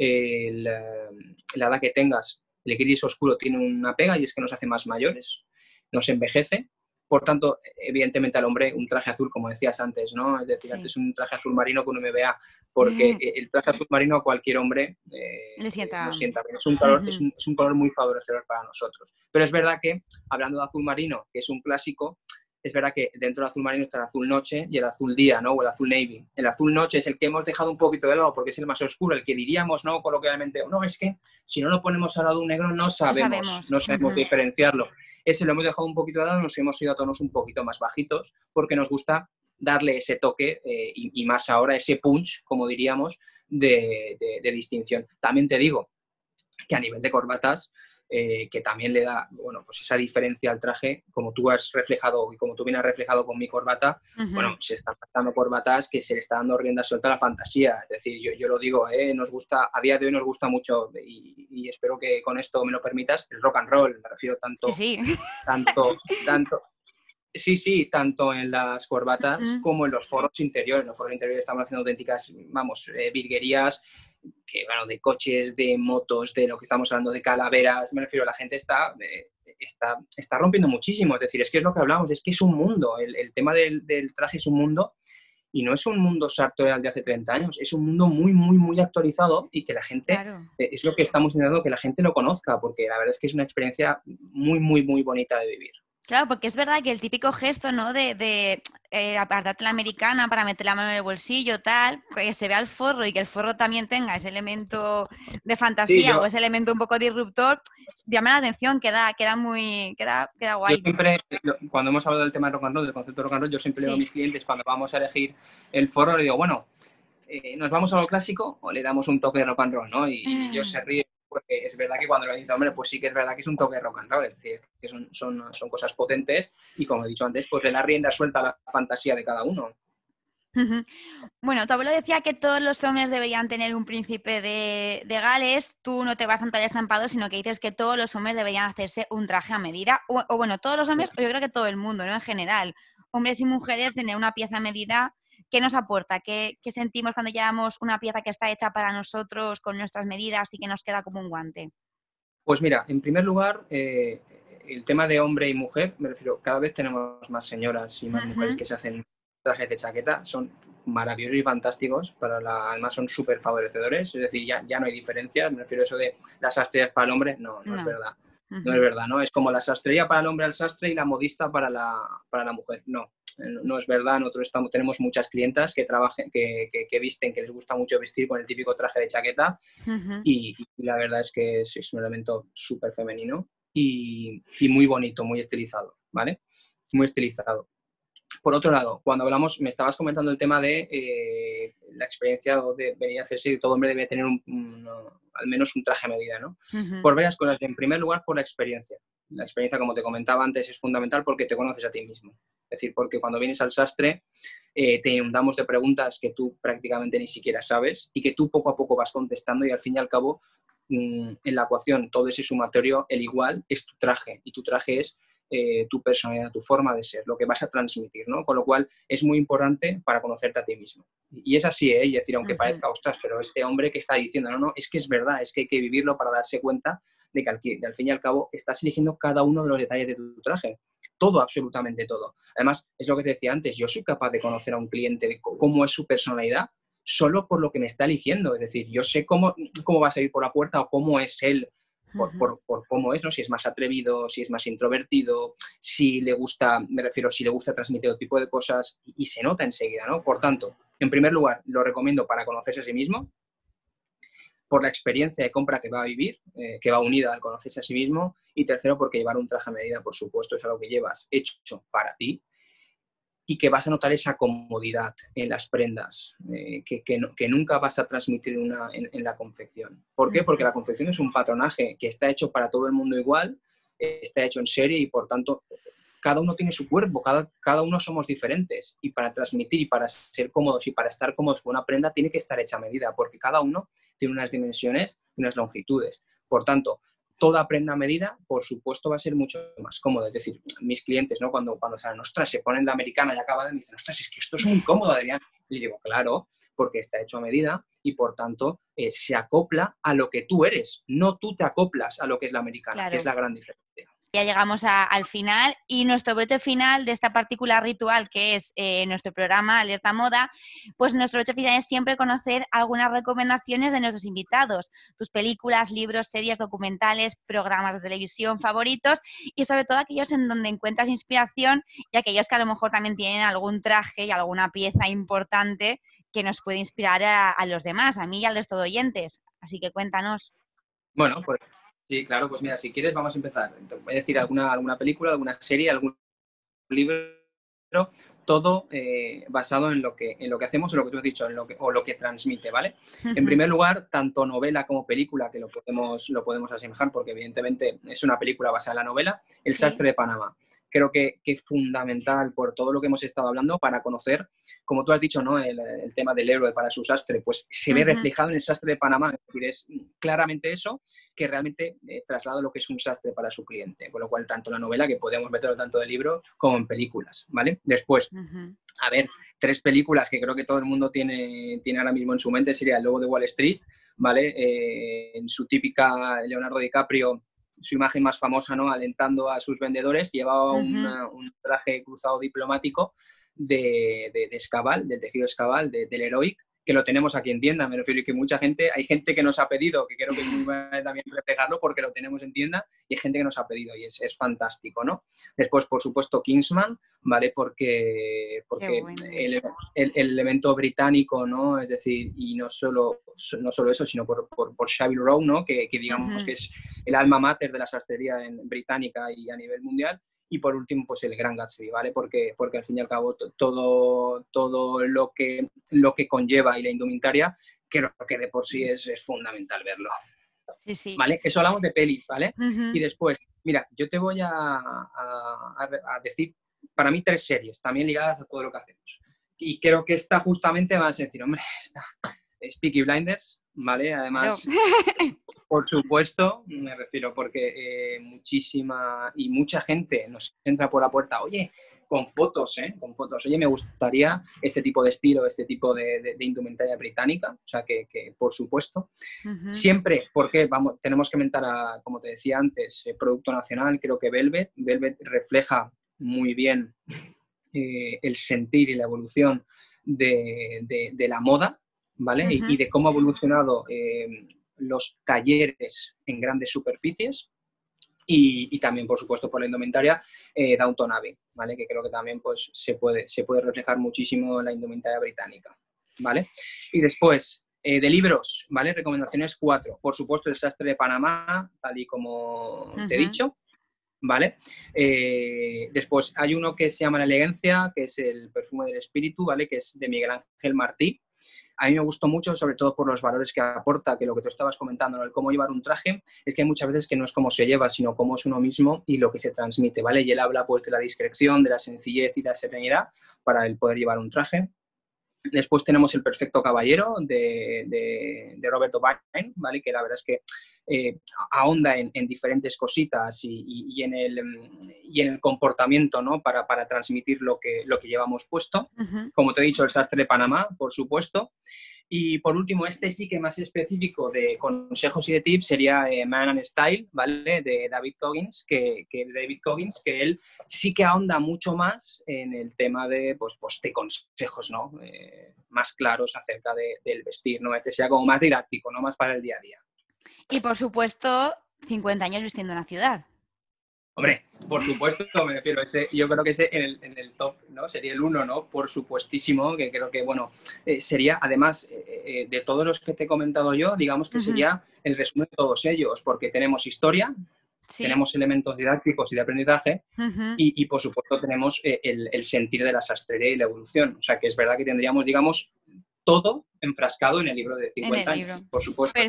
la, edad que tengas, el gris oscuro tiene una pega y es que nos hace más mayores, nos envejece. Por tanto, evidentemente al hombre un traje azul, como decías antes, ¿no? Es decir, antes un traje azul marino con me vea, porque [LAUGHS] el traje azul marino a cualquier hombre eh, Le sienta. sienta Es un, color, es, un, es un color muy favorecedor para nosotros. Pero es verdad que, hablando de azul marino, que es un clásico, es verdad que dentro del azul marino está el azul noche y el azul día, ¿no? O el azul navy. El azul noche es el que hemos dejado un poquito de lado porque es el más oscuro, el que diríamos, ¿no? Coloquialmente, no, es que si no lo ponemos al lado de un negro no sabemos, no sabemos, diferenciarlo. Ese lo hemos dejado un poquito de lado, nos hemos ido a tonos un poquito más bajitos porque nos gusta darle ese toque eh, y, más ahora ese punch, como diríamos, de distinción. También te digo que a nivel de corbatas, eh, que también le da, bueno, pues esa diferencia al traje, como tú has reflejado y como tú vienes reflejado con mi corbata, bueno, se están pasando corbatas que se le está dando rienda suelta a la fantasía. Es decir, yo, yo lo digo, ¿eh? nos gusta, a día de hoy nos gusta mucho y, espero que con esto me lo permitas, el rock and roll, me refiero tanto, sí. [LAUGHS] tanto, tanto, Sí, sí, tanto en las corbatas como en los foros interiores. En los foros interiores estamos haciendo auténticas, vamos, eh, virguerías que, bueno, de coches, de motos, de lo que estamos hablando de calaveras, me refiero, la gente está, eh, está, está rompiendo muchísimo, es decir, es que es lo que hablamos, es que es un mundo, el, tema del, traje es un mundo y no es un mundo sartorial de hace 30 años, es un mundo muy, muy, muy actualizado y que la gente, eh, es lo que estamos intentando que la gente lo conozca, porque la verdad es que es una experiencia muy, muy, muy bonita de vivir. Claro, porque es verdad que el típico gesto, ¿no? De, de eh, apartarte la americana para meter la mano en el bolsillo, tal, que se vea el forro y que el forro también tenga ese elemento de fantasía o ese elemento un poco disruptor, llama la atención, queda, queda muy, queda, queda guay. Yo siempre, cuando hemos hablado del tema de rock and roll, del concepto de rock and roll, yo siempre le digo a mis clientes cuando vamos a elegir el forro, le digo, bueno, eh, ¿nos vamos a lo clásico o le damos un toque de rock and roll, no? Y, y yo se ríe porque es verdad que cuando lo dice, hombre, pues sí que es verdad que es un toque rock and roll, es decir, que son, son, son cosas potentes y como he dicho antes, pues le da rienda suelta a la fantasía de cada uno. Bueno, tu decía que todos los hombres deberían tener un príncipe de, Gales. Tú no te vas a al estampado, sino que dices que todos los hombres deberían hacerse un traje a medida. O, o, bueno, todos los hombres, o yo creo que todo el mundo, ¿no? En general. Hombres y mujeres tener una pieza a medida ¿Qué nos aporta? ¿Qué, sentimos cuando llevamos una pieza que está hecha para nosotros con nuestras medidas y que nos queda como un guante? Pues mira, en primer lugar, eh, el tema de hombre y mujer, me refiero, cada vez tenemos más señoras y más mujeres que se hacen trajes de chaqueta, son maravillosos y fantásticos, para la, además son súper favorecedores, es decir, ya, ya no hay diferencias, me refiero a eso de las sastrerías para el hombre, no, no, es verdad. No es verdad, ¿no? Es como la sastrería para el hombre al sastre y la modista para la, para la mujer. No, no es verdad, nosotros estamos, tenemos muchas clientas que trabajen, que, que, visten, que les gusta mucho vestir con el típico traje de chaqueta y, la verdad es que es, un elemento súper femenino y, y, muy bonito, muy estilizado, ¿vale? Muy estilizado. Por otro lado, cuando hablamos, me estabas comentando el tema de eh, la experiencia de venir a hacerse, todo hombre debe tener un, al menos un traje a medida, ¿no? Por varias cosas. En primer lugar, por la experiencia. La experiencia, como te comentaba antes, es fundamental porque te conoces a ti mismo. Es decir, porque cuando vienes al sastre, eh, te inundamos de preguntas que tú prácticamente ni siquiera sabes y que tú poco a poco vas contestando y al fin y al cabo, mm, en la ecuación, todo ese sumatorio, el igual es tu traje y tu traje es eh, tu personalidad, tu forma de ser, lo que vas a transmitir, ¿no? Con lo cual es muy importante para conocerte a ti mismo. Y es así, ¿eh? Y decir, aunque parezca, ostras, pero este hombre que está diciendo, no, no, es que es verdad, es que hay que vivirlo para darse cuenta de que al, fin y al cabo estás eligiendo cada uno de los detalles de tu traje. Todo, absolutamente todo. Además, es lo que te decía antes, yo soy capaz de conocer a un cliente de cómo es su personalidad solo por lo que me está eligiendo. Es decir, yo sé cómo, cómo va a salir por la puerta o cómo es él por, cómo es, ¿no? Si es más atrevido, si es más introvertido, si le gusta, me refiero, si le gusta transmitir otro tipo de cosas y, se nota enseguida, ¿no? Por tanto, en primer lugar, lo recomiendo para conocerse a sí mismo, por la experiencia de compra que va a vivir, eh, que va unida al conocerse a sí mismo, y tercero, porque llevar un traje a medida, por supuesto, es algo que llevas hecho para ti, y que vas a notar esa comodidad en las prendas eh, que, nunca vas a transmitir en, la confección. ¿Por qué? Porque la confección es un patronaje que está hecho para todo el mundo igual, está hecho en serie y por tanto cada uno tiene su cuerpo, cada, cada uno somos diferentes y para transmitir y para ser cómodos y para estar cómodos con una prenda tiene que estar hecha a medida porque cada uno tiene unas dimensiones y unas longitudes. Por tanto, toda prenda a medida, por supuesto, va a ser mucho más cómodo. Es decir, mis clientes, ¿no? Cuando, cuando salen, ostras, se ponen la americana y acaban, me dicen, ostras, es que esto es muy cómodo, Adrián. Y digo, claro, porque está hecho a medida y por tanto eh, se acopla a lo que tú eres, no tú te acoplas a lo que es la americana, que es la gran diferencia ya llegamos al final y nuestro broche final de esta particular ritual que es eh, nuestro programa Alerta Moda, pues nuestro broche final es siempre conocer algunas recomendaciones de nuestros invitados, tus películas, libros, series, documentales, programas de televisión favoritos y sobre todo aquellos en donde encuentras inspiración y aquellos que a lo mejor también tienen algún traje y alguna pieza importante que nos puede inspirar a, a los demás, a mí y al resto de oyentes. Así que cuéntanos. Bueno, pues Sí, claro, pues mira, si quieres vamos a empezar. voy a decir alguna, alguna película, alguna serie, algún libro, todo eh, basado en lo, que, en lo que hacemos o lo que tú has dicho, en lo que, o lo que transmite, ¿vale? En primer lugar, tanto novela como película, que lo podemos, lo podemos asemejar porque evidentemente es una película basada en la novela, El sastre de Panamá creo que, es fundamental por todo lo que hemos estado hablando para conocer, como tú has dicho, ¿no? el, tema del héroe para su sastre, pues se ve reflejado en el sastre de Panamá. Es decir, es claramente eso que realmente eh, traslada lo que es un sastre para su cliente. Con lo cual, tanto la novela, que podemos meterlo tanto de libro, como en películas, ¿vale? Después, a ver, tres películas que creo que todo el mundo tiene, tiene ahora mismo en su mente sería El Lobo de Wall Street, ¿vale? Eh, en su típica Leonardo DiCaprio su imagen más famosa, ¿no? Alentando a sus vendedores, llevaba un traje cruzado diplomático de, de, escabal, del tejido escabal, del Heroic, que lo tenemos aquí en tienda. Me refiero a que mucha gente, hay gente que nos ha pedido, que creo que es también reflejarlo porque lo tenemos en tienda, y hay gente que nos ha pedido y es, es fantástico, ¿no? Después, por supuesto, Kingsman, ¿vale? Porque, porque el, el, elemento británico, ¿no? Es decir, y no solo, no solo eso, sino por, por, por Rowe, ¿no? Que, que digamos que es el alma mater de la sastrería en, británica y a nivel mundial y por último, pues el Gran Gatsby, ¿vale? Porque, porque al fin y al cabo todo, todo lo, que, lo que conlleva y la indumentaria, creo que de por sí es, es fundamental verlo. Sí, sí. ¿Vale? Eso hablamos de pelis, ¿vale? Y después, mira, yo te voy a, a, decir, para mí, tres series, también ligadas a todo lo que hacemos. Y creo que esta justamente va a decir, hombre, [LAUGHS] esta, Speaky Blinders, ¿vale? Además, [LAUGHS] por supuesto, me refiero porque eh, muchísima y mucha gente nos entra por la puerta, oye, con fotos, ¿eh? Con fotos, oye, me gustaría este tipo de estilo, este tipo de, indumentaria británica, o sea que, por supuesto. Siempre, porque vamos, tenemos que mentar a, como te decía antes, eh, producto nacional, creo que Velvet, Velvet refleja muy bien eh, el sentir y la evolución de, de la moda, ¿vale? y, de cómo ha evolucionado eh, los talleres en grandes superficies y, también, por supuesto, por la indumentaria eh, Downton Abbey, ¿vale? Que creo que también pues, se, puede, se puede reflejar muchísimo en la indumentaria británica, ¿vale? Y después, eh, de libros, ¿vale? Recomendaciones cuatro. Por supuesto, El sastre de Panamá, tal y como te he dicho. ¿vale? Eh, después hay uno que se llama La elegancia, que es el perfume del espíritu, ¿vale? Que es de Miguel Ángel Martí. A mí me gustó mucho, sobre todo por los valores que aporta, que lo que tú estabas comentando, el cómo llevar un traje, es que hay muchas veces que no es cómo se lleva, sino cómo es uno mismo y lo que se transmite, ¿vale? Y él habla pues de la discreción, de la sencillez y la serenidad para el poder llevar un traje. Después tenemos El Perfecto Caballero de, de, Roberto Byrne, ¿vale? que la verdad es que eh, ahonda en, diferentes cositas y, en el, y en el comportamiento ¿no? para, para transmitir lo que, lo que llevamos puesto. Como te he dicho, El Sastre de Panamá, por supuesto. Y por último, este sí que más específico de consejos y de tips sería eh, Man and Style, ¿vale? De David Coggins, que, David Coggins, que él sí que ahonda mucho más en el tema de, pues, pues de consejos, ¿no? Eh, más claros acerca del vestir, ¿no? Este sería como más didáctico, ¿no? Más para el día a día. Y por supuesto, 50 años vistiendo una ciudad. Hombre, por supuesto, me refiero, yo creo que ese en el, en el, top, ¿no? Sería el uno, ¿no? Por supuestísimo, que creo que, bueno, eh, sería, además, eh, eh, de todos los que te he comentado yo, digamos que sería el resumen de todos ellos, porque tenemos historia, tenemos elementos didácticos y de aprendizaje, y, por supuesto tenemos el, el, sentir de la sastrería y la evolución. O sea, que es verdad que tendríamos, digamos, todo enfrascado en el libro de 50 años. Por supuesto.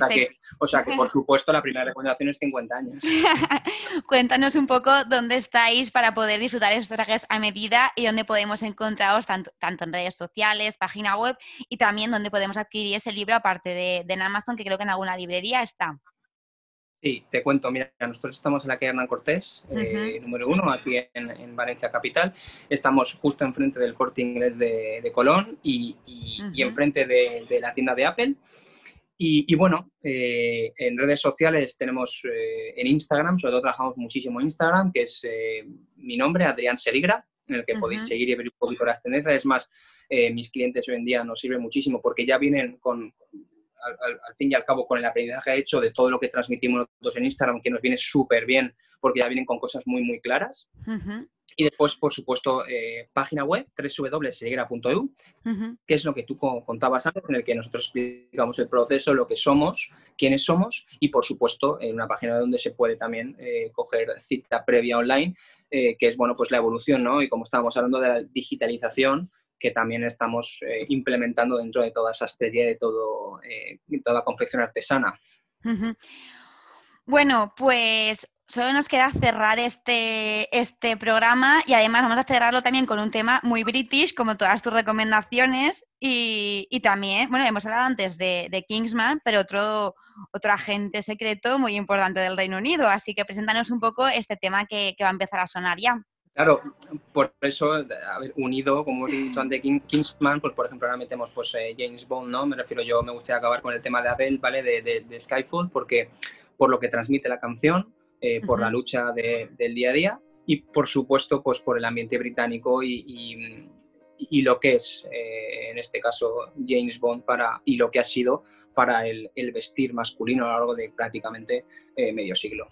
O sea, que, por [LAUGHS] supuesto la primera recomendación es 50 años. [LAUGHS] Cuéntanos un poco dónde estáis para poder disfrutar estos trajes a medida y dónde podemos encontraros tanto, en redes sociales, página web y también dónde podemos adquirir ese libro aparte de en Amazon, que creo que en alguna librería está. Sí, te cuento, mira, nosotros estamos en la calle Hernán Cortés, eh, número uno, aquí en, Valencia Capital. Estamos justo enfrente del corte inglés de, Colón y, enfrente de, la tienda de Apple. Y, bueno, eh, en redes sociales tenemos eh, en Instagram, sobre todo trabajamos muchísimo en Instagram, que es mi nombre, Adrián Serigra, en el que podéis seguir y ver un poquito las tendencias. Es más, mis clientes hoy en día nos sirven muchísimo porque ya vienen con al, fin y al cabo con el aprendizaje hecho de todo lo que transmitimos nosotros en Instagram, que nos viene súper bien porque ya vienen con cosas muy, muy claras. Y después, por supuesto, eh, página web, www.seligra.eu, que es lo que tú contabas antes, en el que nosotros explicamos el proceso, lo que somos, quiénes somos, y por supuesto, en una página donde se puede también eh, coger cita previa online, eh, que es, bueno, pues la evolución, ¿no? Y como estábamos hablando de la digitalización, que también estamos eh, implementando dentro de toda esa estrella de todo, eh, toda confección artesana. Bueno, pues solo nos queda cerrar este, este programa y además vamos a cerrarlo también con un tema muy british, como todas tus recomendaciones. Y, también, bueno, hemos hablado antes de, Kingsman, pero otro, otro agente secreto muy importante del Reino Unido. Así que preséntanos un poco este tema que va a empezar a sonar ya. Claro, por eso, haber unido, como hemos dicho antes, Kingsman, pues por ejemplo ahora metemos pues eh, James Bond, ¿no? Me refiero yo, me gustaría acabar con el tema de Abel, ¿vale? De, de, Skyfall, porque por lo que transmite la canción, eh, por la lucha del día a día y por supuesto pues por el ambiente británico y, y, lo que es, eh, en este caso, James Bond para, y lo que ha sido para el, vestir masculino a lo largo de prácticamente eh, medio siglo.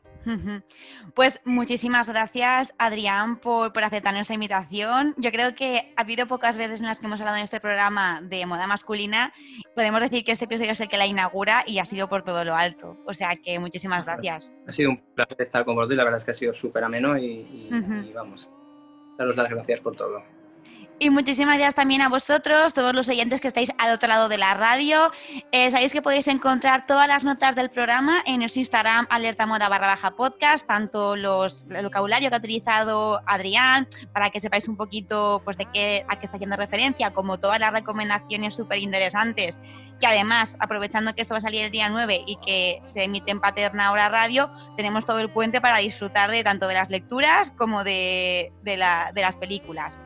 Pues muchísimas gracias, Adrián, por, por aceptar nuestra invitación. Yo creo que ha habido pocas veces en las que hemos hablado en este programa de moda masculina. Podemos decir que este episodio es el que la inaugura y ha sido por todo lo alto. O sea que muchísimas gracias. Ha sido un placer estar con vosotros y la verdad es que ha sido súper ameno y, y vamos, daros las gracias por todo. Y muchísimas gracias también a vosotros, todos los oyentes que estáis al otro lado de la radio. Eh, sabéis que podéis encontrar todas las notas del programa en nuestro Instagram, alerta moda barra baja podcast, tanto los, el vocabulario que ha utilizado Adrián, para que sepáis un poquito pues, de qué, a qué está haciendo referencia, como todas las recomendaciones súper interesantes, que además, aprovechando que esto va a salir el día 9 y que se emite en Paterna ahora radio, tenemos todo el puente para disfrutar de tanto de las lecturas como de, de, la, de las películas.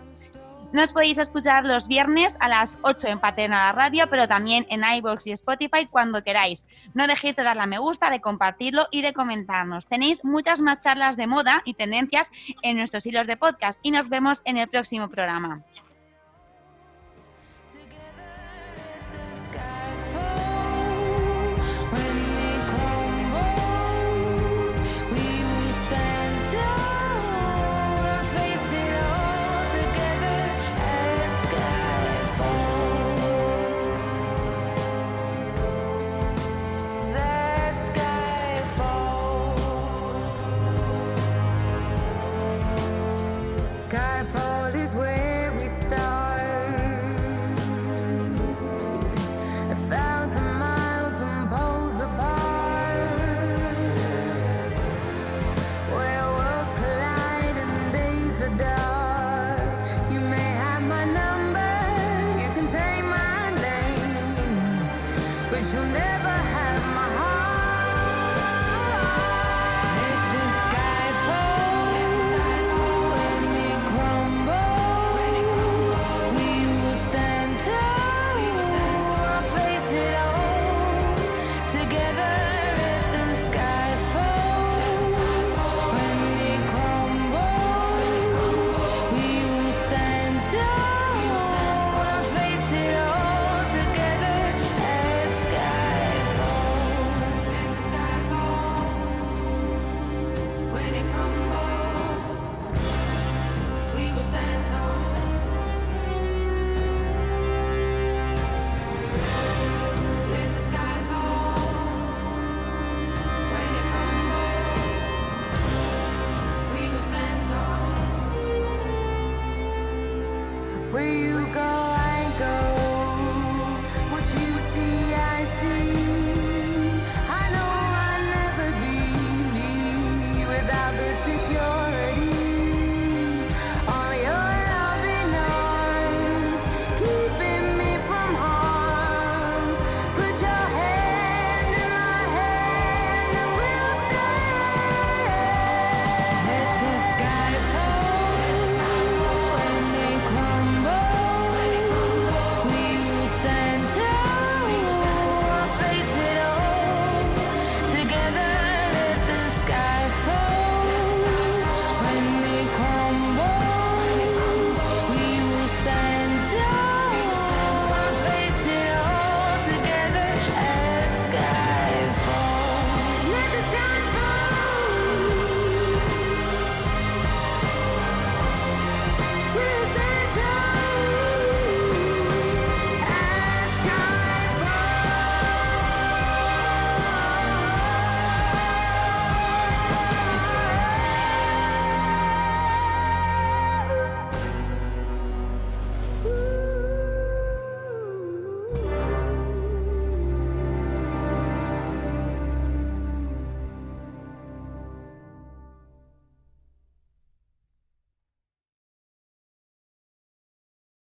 Nos podéis escuchar los viernes a las 8 en Paterna la Radio, pero también en iVoox y Spotify cuando queráis. No dejéis de darle a me gusta, de compartirlo y de comentarnos. Tenéis muchas más charlas de moda y tendencias en nuestros hilos de podcast y nos vemos en el próximo programa.